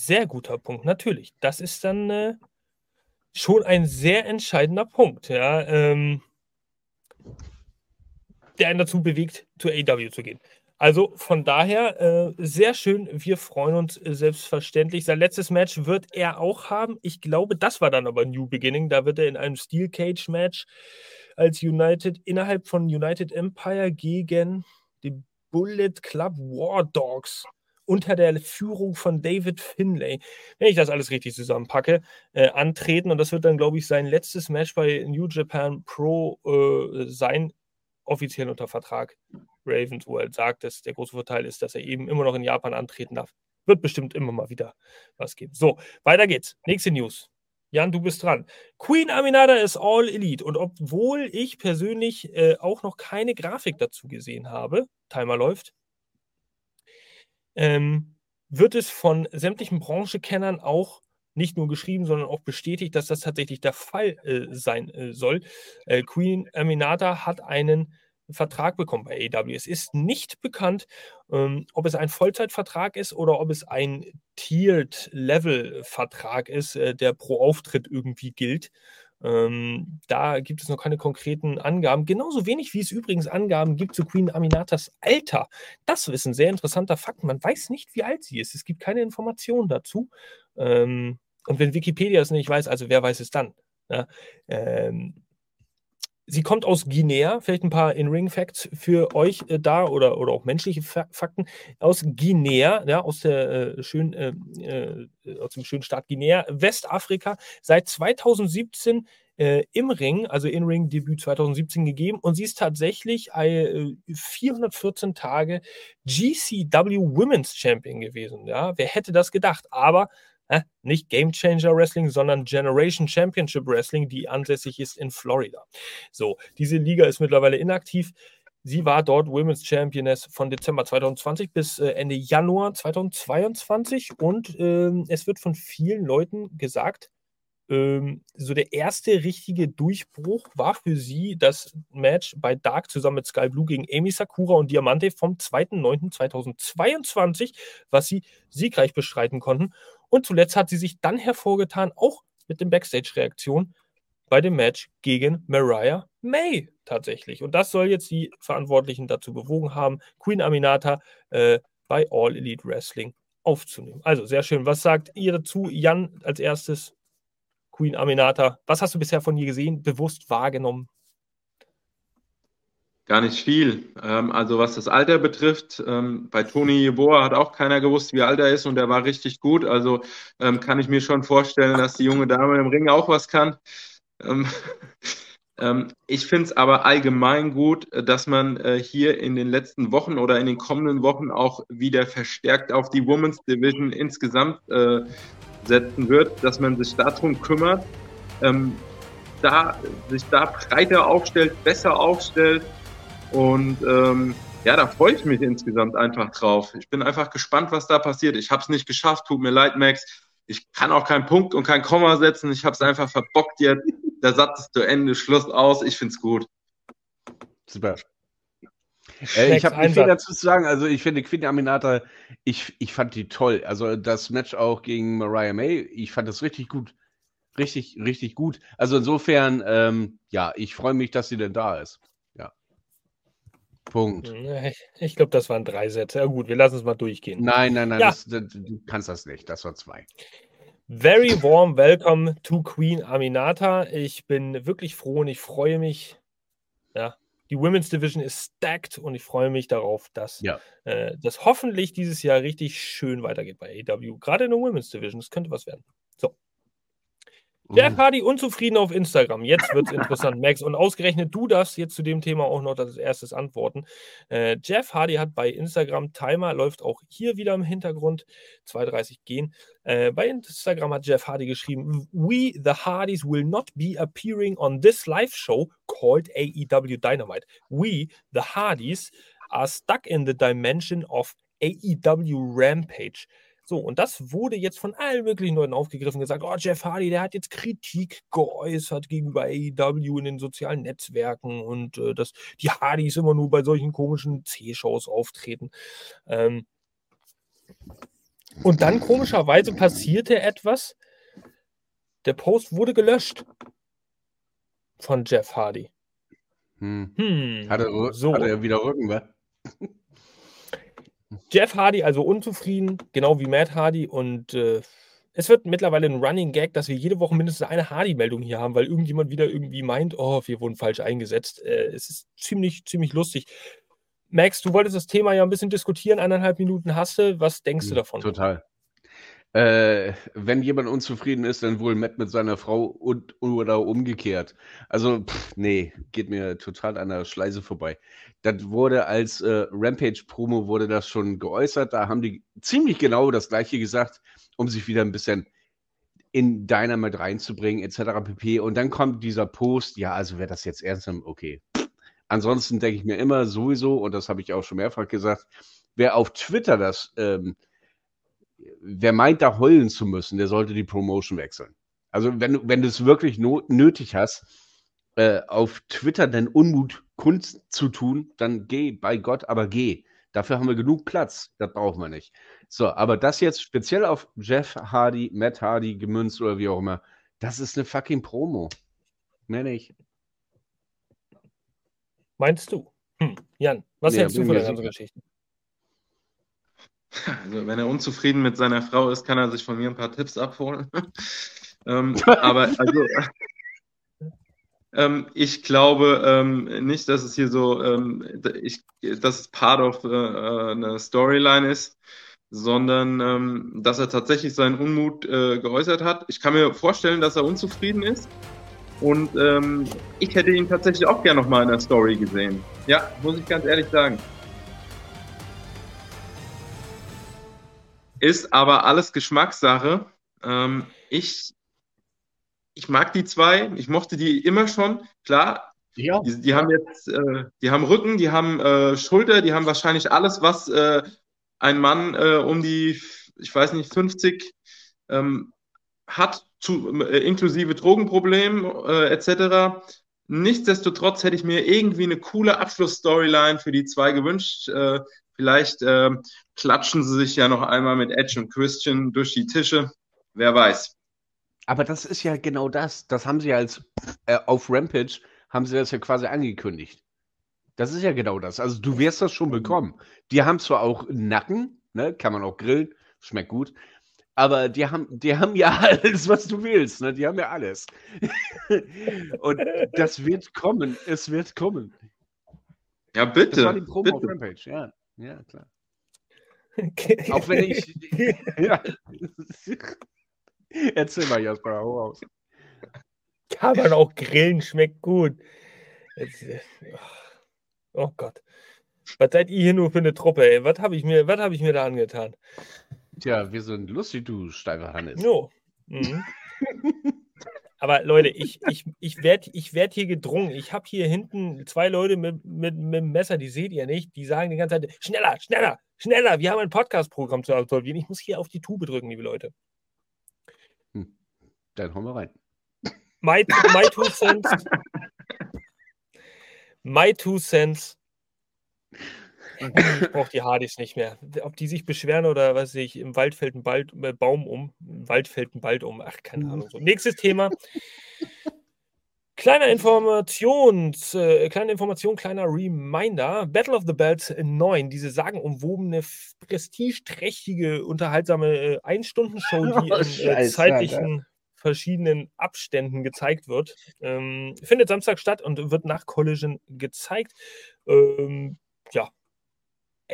sehr guter Punkt, natürlich. Das ist dann äh, schon ein sehr entscheidender Punkt, ja, ähm, der einen dazu bewegt, zu AW zu gehen. Also von daher äh, sehr schön. Wir freuen uns äh, selbstverständlich. Sein letztes Match wird er auch haben. Ich glaube, das war dann aber New Beginning. Da wird er in einem Steel Cage Match als United innerhalb von United Empire gegen die Bullet Club War Dogs unter der Führung von David Finlay, wenn ich das alles richtig zusammenpacke, äh, antreten. Und das wird dann, glaube ich, sein letztes Match bei New Japan Pro äh, sein, offiziell unter Vertrag. Ravens World sagt es. Der große Vorteil ist, dass er eben immer noch in Japan antreten darf. Wird bestimmt immer mal wieder was geben. So, weiter geht's. Nächste News. Jan, du bist dran. Queen Aminata ist All Elite. Und obwohl ich persönlich äh, auch noch keine Grafik dazu gesehen habe, Timer läuft, ähm, wird es von sämtlichen Branchekennern auch nicht nur geschrieben, sondern auch bestätigt, dass das tatsächlich der Fall äh, sein äh, soll. Äh, Queen Aminata hat einen Vertrag bekommt bei AEW. Es ist nicht bekannt, ähm, ob es ein Vollzeitvertrag ist oder ob es ein Tiered-Level-Vertrag ist, äh, der pro Auftritt irgendwie gilt. Ähm, da gibt es noch keine konkreten Angaben. Genauso wenig wie es übrigens Angaben gibt zu Queen Aminatas Alter. Das ist ein sehr interessanter Fakt. Man weiß nicht, wie alt sie ist. Es gibt keine Informationen dazu. Ähm, und wenn Wikipedia es nicht weiß, also wer weiß es dann? Ja, ähm, Sie kommt aus Guinea, vielleicht ein paar In-Ring-Facts für euch äh, da oder, oder auch menschliche Fa Fakten. Aus Guinea, ja, aus, der, äh, schön, äh, äh aus dem schönen Staat Guinea, Westafrika, seit 2017 äh, im Ring, also In-Ring-Debüt 2017 gegeben und sie ist tatsächlich 414 äh, Tage GCW Women's Champion gewesen. Ja, wer hätte das gedacht? Aber nicht Game Changer Wrestling, sondern Generation Championship Wrestling, die ansässig ist in Florida. So, diese Liga ist mittlerweile inaktiv. Sie war dort Women's Championess von Dezember 2020 bis äh, Ende Januar 2022 und ähm, es wird von vielen Leuten gesagt, ähm, so der erste richtige Durchbruch war für sie das Match bei Dark zusammen mit Sky Blue gegen Amy Sakura und Diamante vom 2.9.2022, was sie siegreich bestreiten konnten. Und zuletzt hat sie sich dann hervorgetan, auch mit den Backstage-Reaktionen bei dem Match gegen Mariah May tatsächlich. Und das soll jetzt die Verantwortlichen dazu bewogen haben, Queen Aminata äh, bei All Elite Wrestling aufzunehmen. Also sehr schön. Was sagt ihr dazu, Jan, als erstes? Queen Aminata. Was hast du bisher von ihr gesehen, bewusst wahrgenommen? Gar nicht viel. Ähm, also was das Alter betrifft, ähm, bei Toni Boa hat auch keiner gewusst, wie alt er ist und er war richtig gut. Also ähm, kann ich mir schon vorstellen, dass die junge Dame im Ring auch was kann. ich finde es aber allgemein gut, dass man äh, hier in den letzten Wochen oder in den kommenden Wochen auch wieder verstärkt auf die Women's Division insgesamt äh, setzen wird, dass man sich darum kümmert, da, sich da breiter aufstellt, besser aufstellt und ähm, ja, da freue ich mich insgesamt einfach drauf. Ich bin einfach gespannt, was da passiert. Ich habe es nicht geschafft, tut mir leid, Max. Ich kann auch keinen Punkt und kein Komma setzen. Ich habe es einfach verbockt jetzt. Der Satz ist zu Ende, Schluss aus. Ich finde es gut. Super. Äh, ich habe nicht viel dazu zu sagen. Also ich finde Queen Aminata, ich, ich fand die toll. Also das Match auch gegen Mariah May, ich fand das richtig gut. Richtig, richtig gut. Also insofern, ähm, ja, ich freue mich, dass sie denn da ist. Punkt. Ich, ich glaube, das waren drei Sätze. Ja, gut, wir lassen es mal durchgehen. Nein, nein, nein, ja. das, das, du kannst das nicht. Das war zwei. Very warm welcome to Queen Aminata. Ich bin wirklich froh und ich freue mich. Ja, die Women's Division ist stacked und ich freue mich darauf, dass ja. äh, das hoffentlich dieses Jahr richtig schön weitergeht bei AW. Gerade in der Women's Division. Das könnte was werden. So. Jeff Hardy unzufrieden auf Instagram. Jetzt wird es interessant, Max. Und ausgerechnet du darfst jetzt zu dem Thema auch noch als erstes antworten. Äh, Jeff Hardy hat bei Instagram Timer, läuft auch hier wieder im Hintergrund, 2.30 gehen. Äh, bei Instagram hat Jeff Hardy geschrieben: We, the Hardys, will not be appearing on this live show called AEW Dynamite. We, the Hardys, are stuck in the dimension of AEW Rampage. So, und das wurde jetzt von allen möglichen Leuten aufgegriffen, gesagt, oh, Jeff Hardy, der hat jetzt Kritik geäußert gegenüber AEW in den sozialen Netzwerken und äh, dass die Hardys immer nur bei solchen komischen C-Shows auftreten. Ähm, und dann komischerweise passierte etwas. Der Post wurde gelöscht von Jeff Hardy. Hm. Hm, hat, er, so. hat er wieder Rücken, wa? Jeff Hardy also unzufrieden, genau wie Matt Hardy. Und äh, es wird mittlerweile ein Running Gag, dass wir jede Woche mindestens eine Hardy-Meldung hier haben, weil irgendjemand wieder irgendwie meint, oh, wir wurden falsch eingesetzt. Äh, es ist ziemlich, ziemlich lustig. Max, du wolltest das Thema ja ein bisschen diskutieren, eineinhalb Minuten hast du. Was denkst du hm, davon? Total. Äh, wenn jemand unzufrieden ist, dann wohl Matt mit seiner Frau und oder umgekehrt. Also, pff, nee, geht mir total an der Schleise vorbei. Das wurde als äh, Rampage-Promo wurde das schon geäußert. Da haben die ziemlich genau das gleiche gesagt, um sich wieder ein bisschen in Dynamite reinzubringen, etc. pp. Und dann kommt dieser Post, ja, also wer das jetzt ernst okay. Ansonsten denke ich mir immer sowieso, und das habe ich auch schon mehrfach gesagt, wer auf Twitter das ähm, wer meint, da heulen zu müssen, der sollte die Promotion wechseln. Also wenn, wenn du es wirklich not, nötig hast, äh, auf Twitter deinen Unmut kundzutun, dann geh, bei Gott, aber geh. Dafür haben wir genug Platz. Das brauchen wir nicht. So, aber das jetzt speziell auf Jeff Hardy, Matt Hardy gemünzt oder wie auch immer, das ist eine fucking Promo. Mehr nicht. Meinst du? Hm. Jan, was Nee, hältst du von der ganzen. Geschichte? Also, wenn er unzufrieden mit seiner Frau ist, kann er sich von mir ein paar Tipps abholen. ähm, aber also, ähm, ich glaube ähm, nicht, dass es hier so, ähm, ich, dass es part of äh, eine Storyline ist, sondern ähm, dass er tatsächlich seinen Unmut äh, geäußert hat. Ich kann mir vorstellen, dass er unzufrieden ist. Und ähm, ich hätte ihn tatsächlich auch gerne nochmal in der Story gesehen. Ja, muss ich ganz ehrlich sagen. Ist aber alles Geschmackssache. Ähm, ich, ich mag die zwei. Ich mochte die immer schon. Klar, Ja. die, die haben jetzt, äh, die haben Rücken, die haben äh, Schulter, die haben wahrscheinlich alles, was äh, ein Mann äh, um die, ich weiß nicht, 50 ähm, hat, zu, äh, inklusive Drogenproblem äh, etc. Nichtsdestotrotz hätte ich mir irgendwie eine coole Abschlussstoryline für die zwei gewünscht. Vielleicht äh, klatschen sie sich ja noch einmal mit Edge und Christian durch die Tische. Wer weiß. Aber das ist ja genau das. Das haben sie ja als äh, auf Rampage haben sie das ja quasi angekündigt. Das ist ja genau das. Also du wirst das schon bekommen. Die haben zwar auch Nacken, ne, kann man auch grillen, schmeckt gut. Aber die haben, die haben ja alles, was du willst, ne? Die haben ja alles. Und das wird kommen. Es wird kommen. Ja, Das war die bitte. Promo auf bitte. Rampage, ja. Ja, klar. Auch wenn ich. ja. Erzähl mal, Jasper, hau raus. Kann man auch grillen, schmeckt gut. Jetzt, oh Gott. Was seid ihr hier nur für eine Truppe, ey? Was habe ich, mir- was hab ich mir da angetan? Tja, wir sind lustig, du steifer Hannes. Jo. Mhm. Aber Leute, ich, ich, ich werde ich werd hier gedrungen. Ich habe hier hinten zwei Leute mit, mit, mit dem Messer, die seht ihr nicht. Die sagen die ganze Zeit, schneller, schneller, schneller. Wir haben ein Podcast-Programm zu absolvieren. Ich muss hier auf die Tube drücken, liebe Leute. Dann hauen wir rein. My, my two cents. My two cents. Ich brauche die Hardys nicht mehr. Ob die sich beschweren oder was weiß ich, im Wald fällt ein Bald, äh, Baum um, im Wald fällt ein Wald um. Ach, keine Ahnung. So. Nächstes Thema. Kleiner Informations, äh, kleine Information, kleiner Reminder. Battle of the Belts 9, diese sagenumwobene, prestigeträchtige, unterhaltsame äh, Ein-Stunden-Show, die Oh, in äh, zeitlichen verschiedenen Abständen gezeigt wird. Ähm, findet Samstag statt und wird nach Collision gezeigt. Ähm, ja,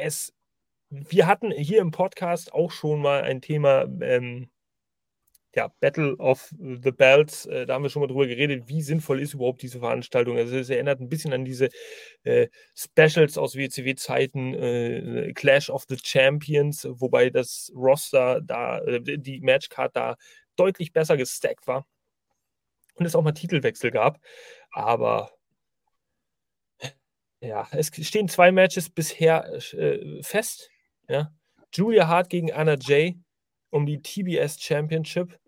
es, wir hatten hier im Podcast auch schon mal ein Thema, ähm, ja, Battle of the Belts, äh, da haben wir schon mal drüber geredet, wie sinnvoll ist überhaupt diese Veranstaltung. Also es erinnert ein bisschen an diese äh, Specials aus WCW-Zeiten, äh, Clash of the Champions, wobei das Roster da, äh, die Matchcard da deutlich besser gestackt war und es auch mal Titelwechsel gab. Aber ja, es stehen zwei Matches bisher äh, fest. Ja. Julia Hart gegen Anna Jay um die TBS Championship.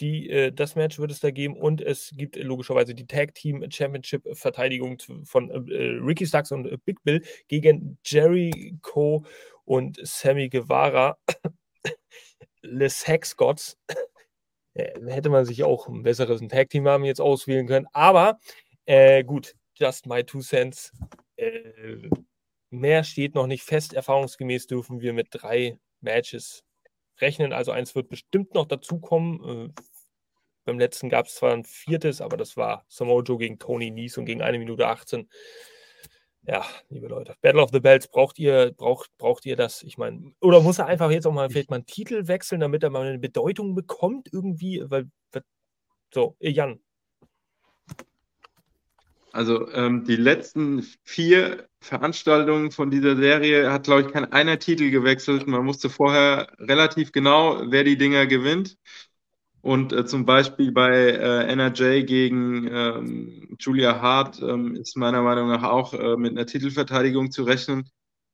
Die, äh, das Match wird es da geben und es gibt äh, logischerweise die Tag Team Championship Verteidigung von äh, Ricky Starks und äh, Big Bill gegen Jericho und Sammy Guevara. Les Hex Gods. Äh, hätte man sich auch ein besseres Tag Team haben jetzt auswählen können. Aber äh, gut, just my two cents. Äh, mehr steht noch nicht fest. Erfahrungsgemäß dürfen wir mit drei Matches rechnen. Also eins wird bestimmt noch dazukommen. Äh, beim letzten gab es zwar ein viertes, aber das war Samoa Joe gegen Tony Nies und gegen eine Minute 18. Ja, liebe Leute, Battle of the Belts, braucht ihr, braucht, braucht ihr das? Ich meine, oder muss er einfach jetzt auch mal vielleicht mal einen Titel wechseln, damit er mal eine Bedeutung bekommt irgendwie? Weil, so, Jan, Also ähm, die letzten vier Veranstaltungen von dieser Serie hat, glaube ich, kein einer Titel gewechselt. Man wusste vorher relativ genau, wer die Dinger gewinnt. Und äh, zum Beispiel bei äh, NRJ gegen ähm, Julia Hart ähm, ist meiner Meinung nach auch äh, mit einer Titelverteidigung zu rechnen.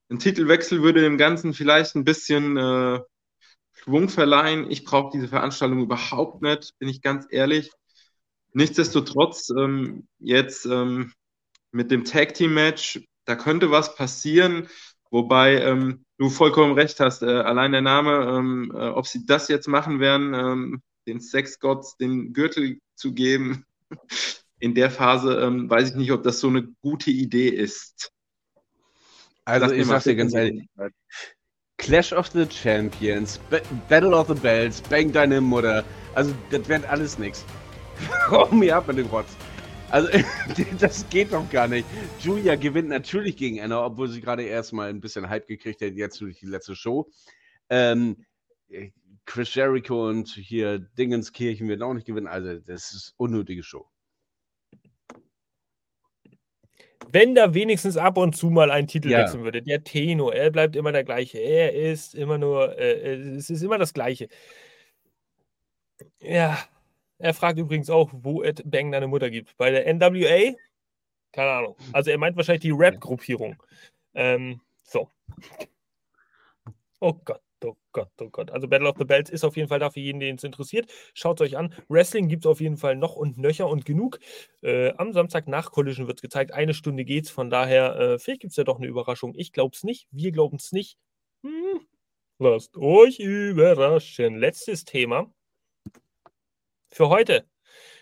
Ein Titelwechsel würde dem Ganzen vielleicht ein bisschen äh, Schwung verleihen. Ich brauche diese Veranstaltung überhaupt nicht, bin ich ganz ehrlich. Nichtsdestotrotz, ähm, jetzt ähm, mit dem Tag Team Match, da könnte was passieren. Wobei ähm, du vollkommen recht hast, äh, allein der Name, ähm, äh, ob sie das jetzt machen werden, ähm, den Sexgods den Gürtel zu geben, in der Phase ähm, weiß ich nicht, ob das so eine gute Idee ist. Also Lass ich sag's dir ganz ehrlich, Clash of the Champions, Battle of the Bells, Bang Deine Mutter, also das wird alles nichts. Hau mir ab mit dem Rotz. Also, das geht doch gar nicht. Julia gewinnt natürlich gegen Anna, obwohl sie gerade erstmal ein bisschen Hype gekriegt hat, jetzt durch die letzte Show. Ähm, Chris Jericho und hier Dingenskirchen werden auch nicht gewinnen. Also, das ist unnötige Show. Wenn da wenigstens ab und zu mal ein Titel ja. wechseln würde. Der Tenor, er bleibt immer der gleiche. Er ist immer nur, äh, es ist immer das Gleiche. Ja, er fragt übrigens auch, wo es Bang deine Mutter gibt. Bei der NWA? Keine Ahnung. Also er meint wahrscheinlich die Rap-Gruppierung. Ähm, so. Oh Gott, oh Gott, oh Gott. Also Battle of the Belts ist auf jeden Fall da für jeden, den es interessiert. Schaut es euch an. Wrestling gibt es auf jeden Fall noch und nöcher und genug. Äh, am Samstag nach Collision wird es gezeigt. Eine Stunde geht's. Von daher, äh, vielleicht gibt es ja doch eine Überraschung. Ich glaube es nicht. Wir glauben es nicht. Hm. Lasst euch überraschen. Letztes Thema für heute.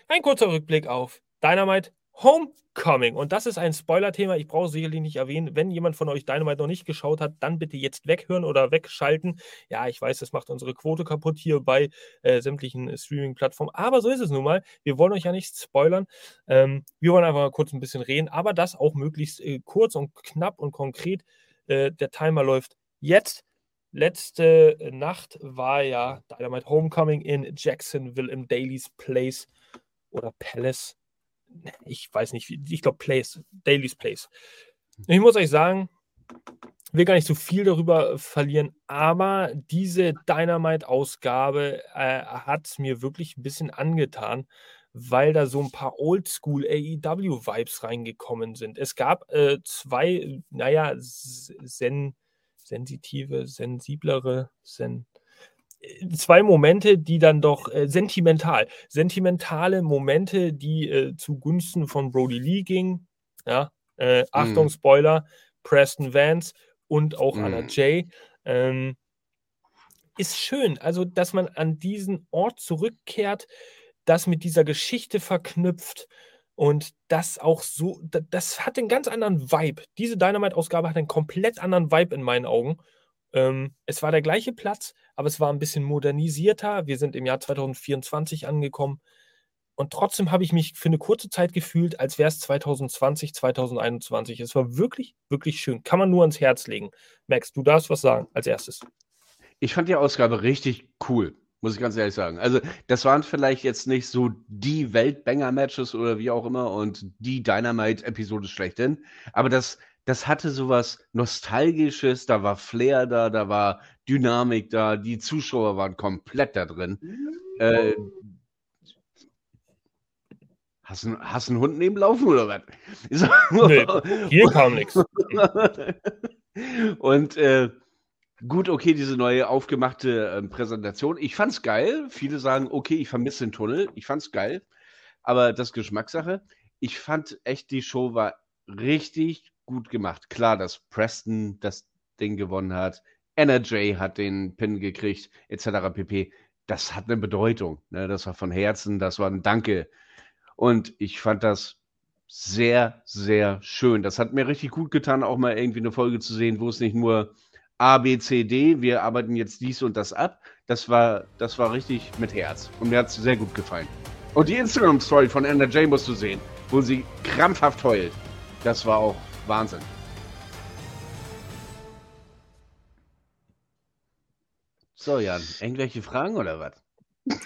Ein kurzer Rückblick auf Dynamite Homecoming. Und das ist ein Spoiler-Thema. Ich brauche sicherlich nicht erwähnen. Wenn jemand von euch Dynamite noch nicht geschaut hat, dann bitte jetzt weghören oder wegschalten. Ja, ich weiß, das macht unsere Quote kaputt hier bei äh, sämtlichen Streaming-Plattformen. Aber so ist es nun mal. Wir wollen euch ja nicht spoilern. Ähm, wir wollen einfach mal kurz ein bisschen reden. Aber das auch möglichst äh, kurz und knapp und konkret. Äh, der Timer läuft jetzt. Letzte Nacht war ja Dynamite Homecoming in Jacksonville im Daily's Place oder Palace. Ich weiß nicht, ich glaube Place, Daily's Place. Ich muss euch sagen, will gar nicht so viel darüber verlieren, aber diese Dynamite-Ausgabe äh, hat es mir wirklich ein bisschen angetan, weil da so ein paar Oldschool AEW-Vibes reingekommen sind. Es gab äh, zwei, naja, Zen sensitive, sensiblere, sen äh, zwei Momente, die dann doch äh, sentimental, sentimentale Momente, die äh, zugunsten von Brody Lee gingen. Ja, äh, Achtung, mm. Spoiler, Preston Vance und auch mm. Anna Jay. Ähm, ist schön, also dass man an diesen Ort zurückkehrt, das mit dieser Geschichte verknüpft und das auch so, das hat einen ganz anderen Vibe. Diese Dynamite-Ausgabe hat einen komplett anderen Vibe in meinen Augen. Ähm, es war der gleiche Platz, aber es war ein bisschen modernisierter. Wir sind im Jahr 2024 angekommen. Und trotzdem habe ich mich für eine kurze Zeit gefühlt, als wäre es 2020, 2021. Es war wirklich, wirklich schön. Kann man nur ans Herz legen. Max, du darfst was sagen als erstes. Ich fand die Ausgabe richtig cool. Muss ich ganz ehrlich sagen. Also, das waren vielleicht jetzt nicht so die Weltbanger-Matches oder wie auch immer und die Dynamite-Episode schlechthin, aber das, das hatte sowas Nostalgisches, da war Flair da, da war Dynamik da, die Zuschauer waren komplett da drin. Äh, hast du hast einen Hund nebenlaufen oder was? Nee, hier kam nichts. Und äh, Gut, okay, diese neue aufgemachte äh, Präsentation. Ich fand's geil. Viele sagen, okay, ich vermisse den Tunnel. Ich fand's geil. Aber das Geschmackssache. Ich fand echt, die Show war richtig gut gemacht. Klar, dass Preston das Ding gewonnen hat. NRJ hat den Pin gekriegt, etc. pp. Das hat eine Bedeutung. Ne? Das war von Herzen, das war ein Danke. Und ich fand das sehr, sehr schön. Das hat mir richtig gut getan, auch mal irgendwie eine Folge zu sehen, wo es nicht nur A, B, C, D, wir arbeiten jetzt dies und das ab. Das war, das war richtig mit Herz. Und mir hat es sehr gut gefallen. Und die Instagram-Story von Anna Jay musst du sehen, wo sie krampfhaft heult. Das war auch Wahnsinn. So, Jan, irgendwelche Fragen oder was?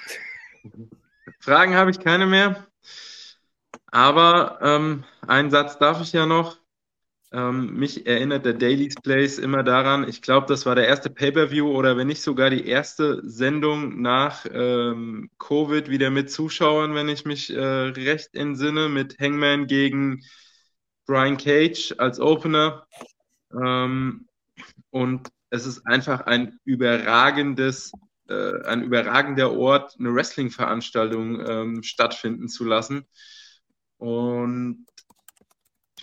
Fragen habe ich keine mehr. Aber ähm, einen Satz darf ich ja noch. Ähm, mich erinnert der Daily's Place immer daran, ich glaube, das war der erste Pay-per-View oder wenn nicht sogar die erste Sendung nach ähm, Covid wieder mit Zuschauern, wenn ich mich äh, recht entsinne, mit Hangman gegen Brian Cage als Opener. Ähm, und es ist einfach ein überragendes, äh, ein überragender Ort, eine Wrestling-Veranstaltung ähm, stattfinden zu lassen. Und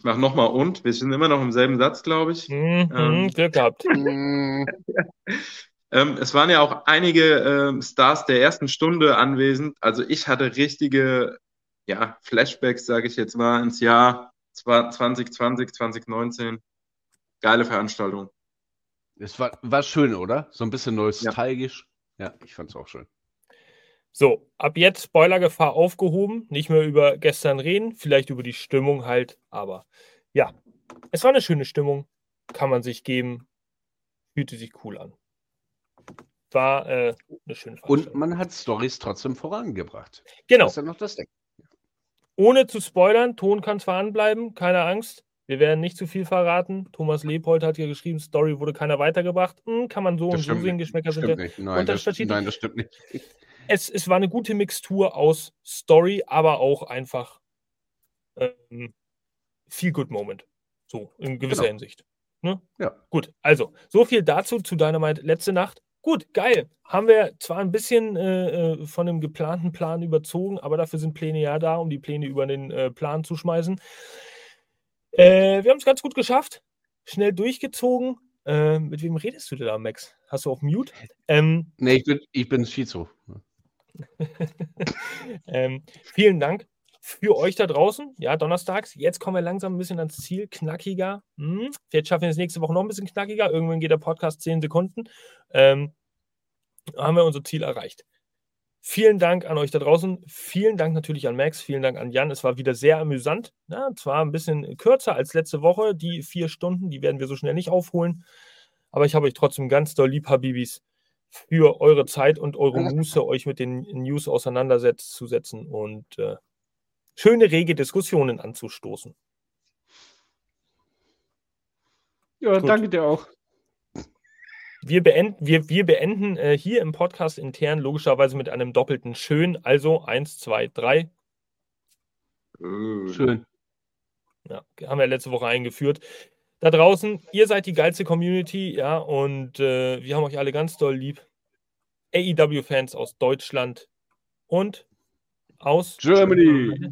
Ich mache nochmal und. Wir sind immer noch im selben Satz, glaube ich. Mhm, ähm, Glück gehabt. ähm, es waren ja auch einige ähm, Stars der ersten Stunde anwesend. Also ich hatte richtige ja, Flashbacks, sage ich jetzt mal, ins Jahr 2020, 2019. Geile Veranstaltung. Es war, war schön, oder? So ein bisschen nostalgisch. Ja, ja ich fand es auch schön. So, ab jetzt Spoilergefahr aufgehoben. Nicht mehr über gestern reden, vielleicht über die Stimmung halt. Aber ja, es war eine schöne Stimmung. Kann man sich geben. Fühlte sich cool an. War äh, eine schöne Und man hat Stories trotzdem vorangebracht. Genau. Das ist ja noch das Ding. Ohne zu spoilern, Ton kann zwar anbleiben, keine Angst. Wir werden nicht zu viel verraten. Thomas Leopold hat ja geschrieben, Story wurde keiner weitergebracht. Hm, kann man so das und so sehen, Geschmäcker sind nicht. Nein, das, nein, das stimmt nicht. Es, es war eine gute Mixtur aus Story, aber auch einfach ähm, Feel Good Moment. So, in gewisser genau. Hinsicht. Ne? Ja. Gut, also, so viel dazu zu Dynamite letzte Nacht. Gut, geil. Haben wir zwar ein bisschen äh, äh, von dem geplanten Plan überzogen, aber dafür sind Pläne ja da, um die Pläne über den äh, Plan zu schmeißen. Äh, wir haben es ganz gut geschafft. Schnell durchgezogen. Äh, mit wem redest du denn da, Max? Hast du auf Mute? Ähm, nee, ich bin, ich bin Schizo. ähm, vielen Dank für euch da draußen. Ja, donnerstags. Jetzt kommen wir langsam ein bisschen ans Ziel. Knackiger. Hm. Vielleicht schaffen wir es nächste Woche noch ein bisschen knackiger. Irgendwann geht der Podcast 10 Sekunden. Ähm, haben wir unser Ziel erreicht. Vielen Dank an euch da draußen. Vielen Dank natürlich an Max. Vielen Dank an Jan. Es war wieder sehr amüsant. Ja, zwar ein bisschen kürzer als letzte Woche. Die vier Stunden, die werden wir so schnell nicht aufholen. Aber ich habe euch trotzdem ganz doll lieb, Habibis, für eure Zeit und eure Muße, euch mit den News auseinanderzusetzen und äh, schöne, rege Diskussionen anzustoßen. Ja, Gut. danke dir auch. Wir beenden, wir, wir beenden äh, hier im Podcast intern logischerweise mit einem doppelten Schön. Also eins, zwei, drei. Schön. Ja, haben wir letzte Woche eingeführt. Da draußen, ihr seid die geilste Community, ja, und äh, wir haben euch alle ganz doll lieb. AEW-Fans aus Deutschland und aus Germany.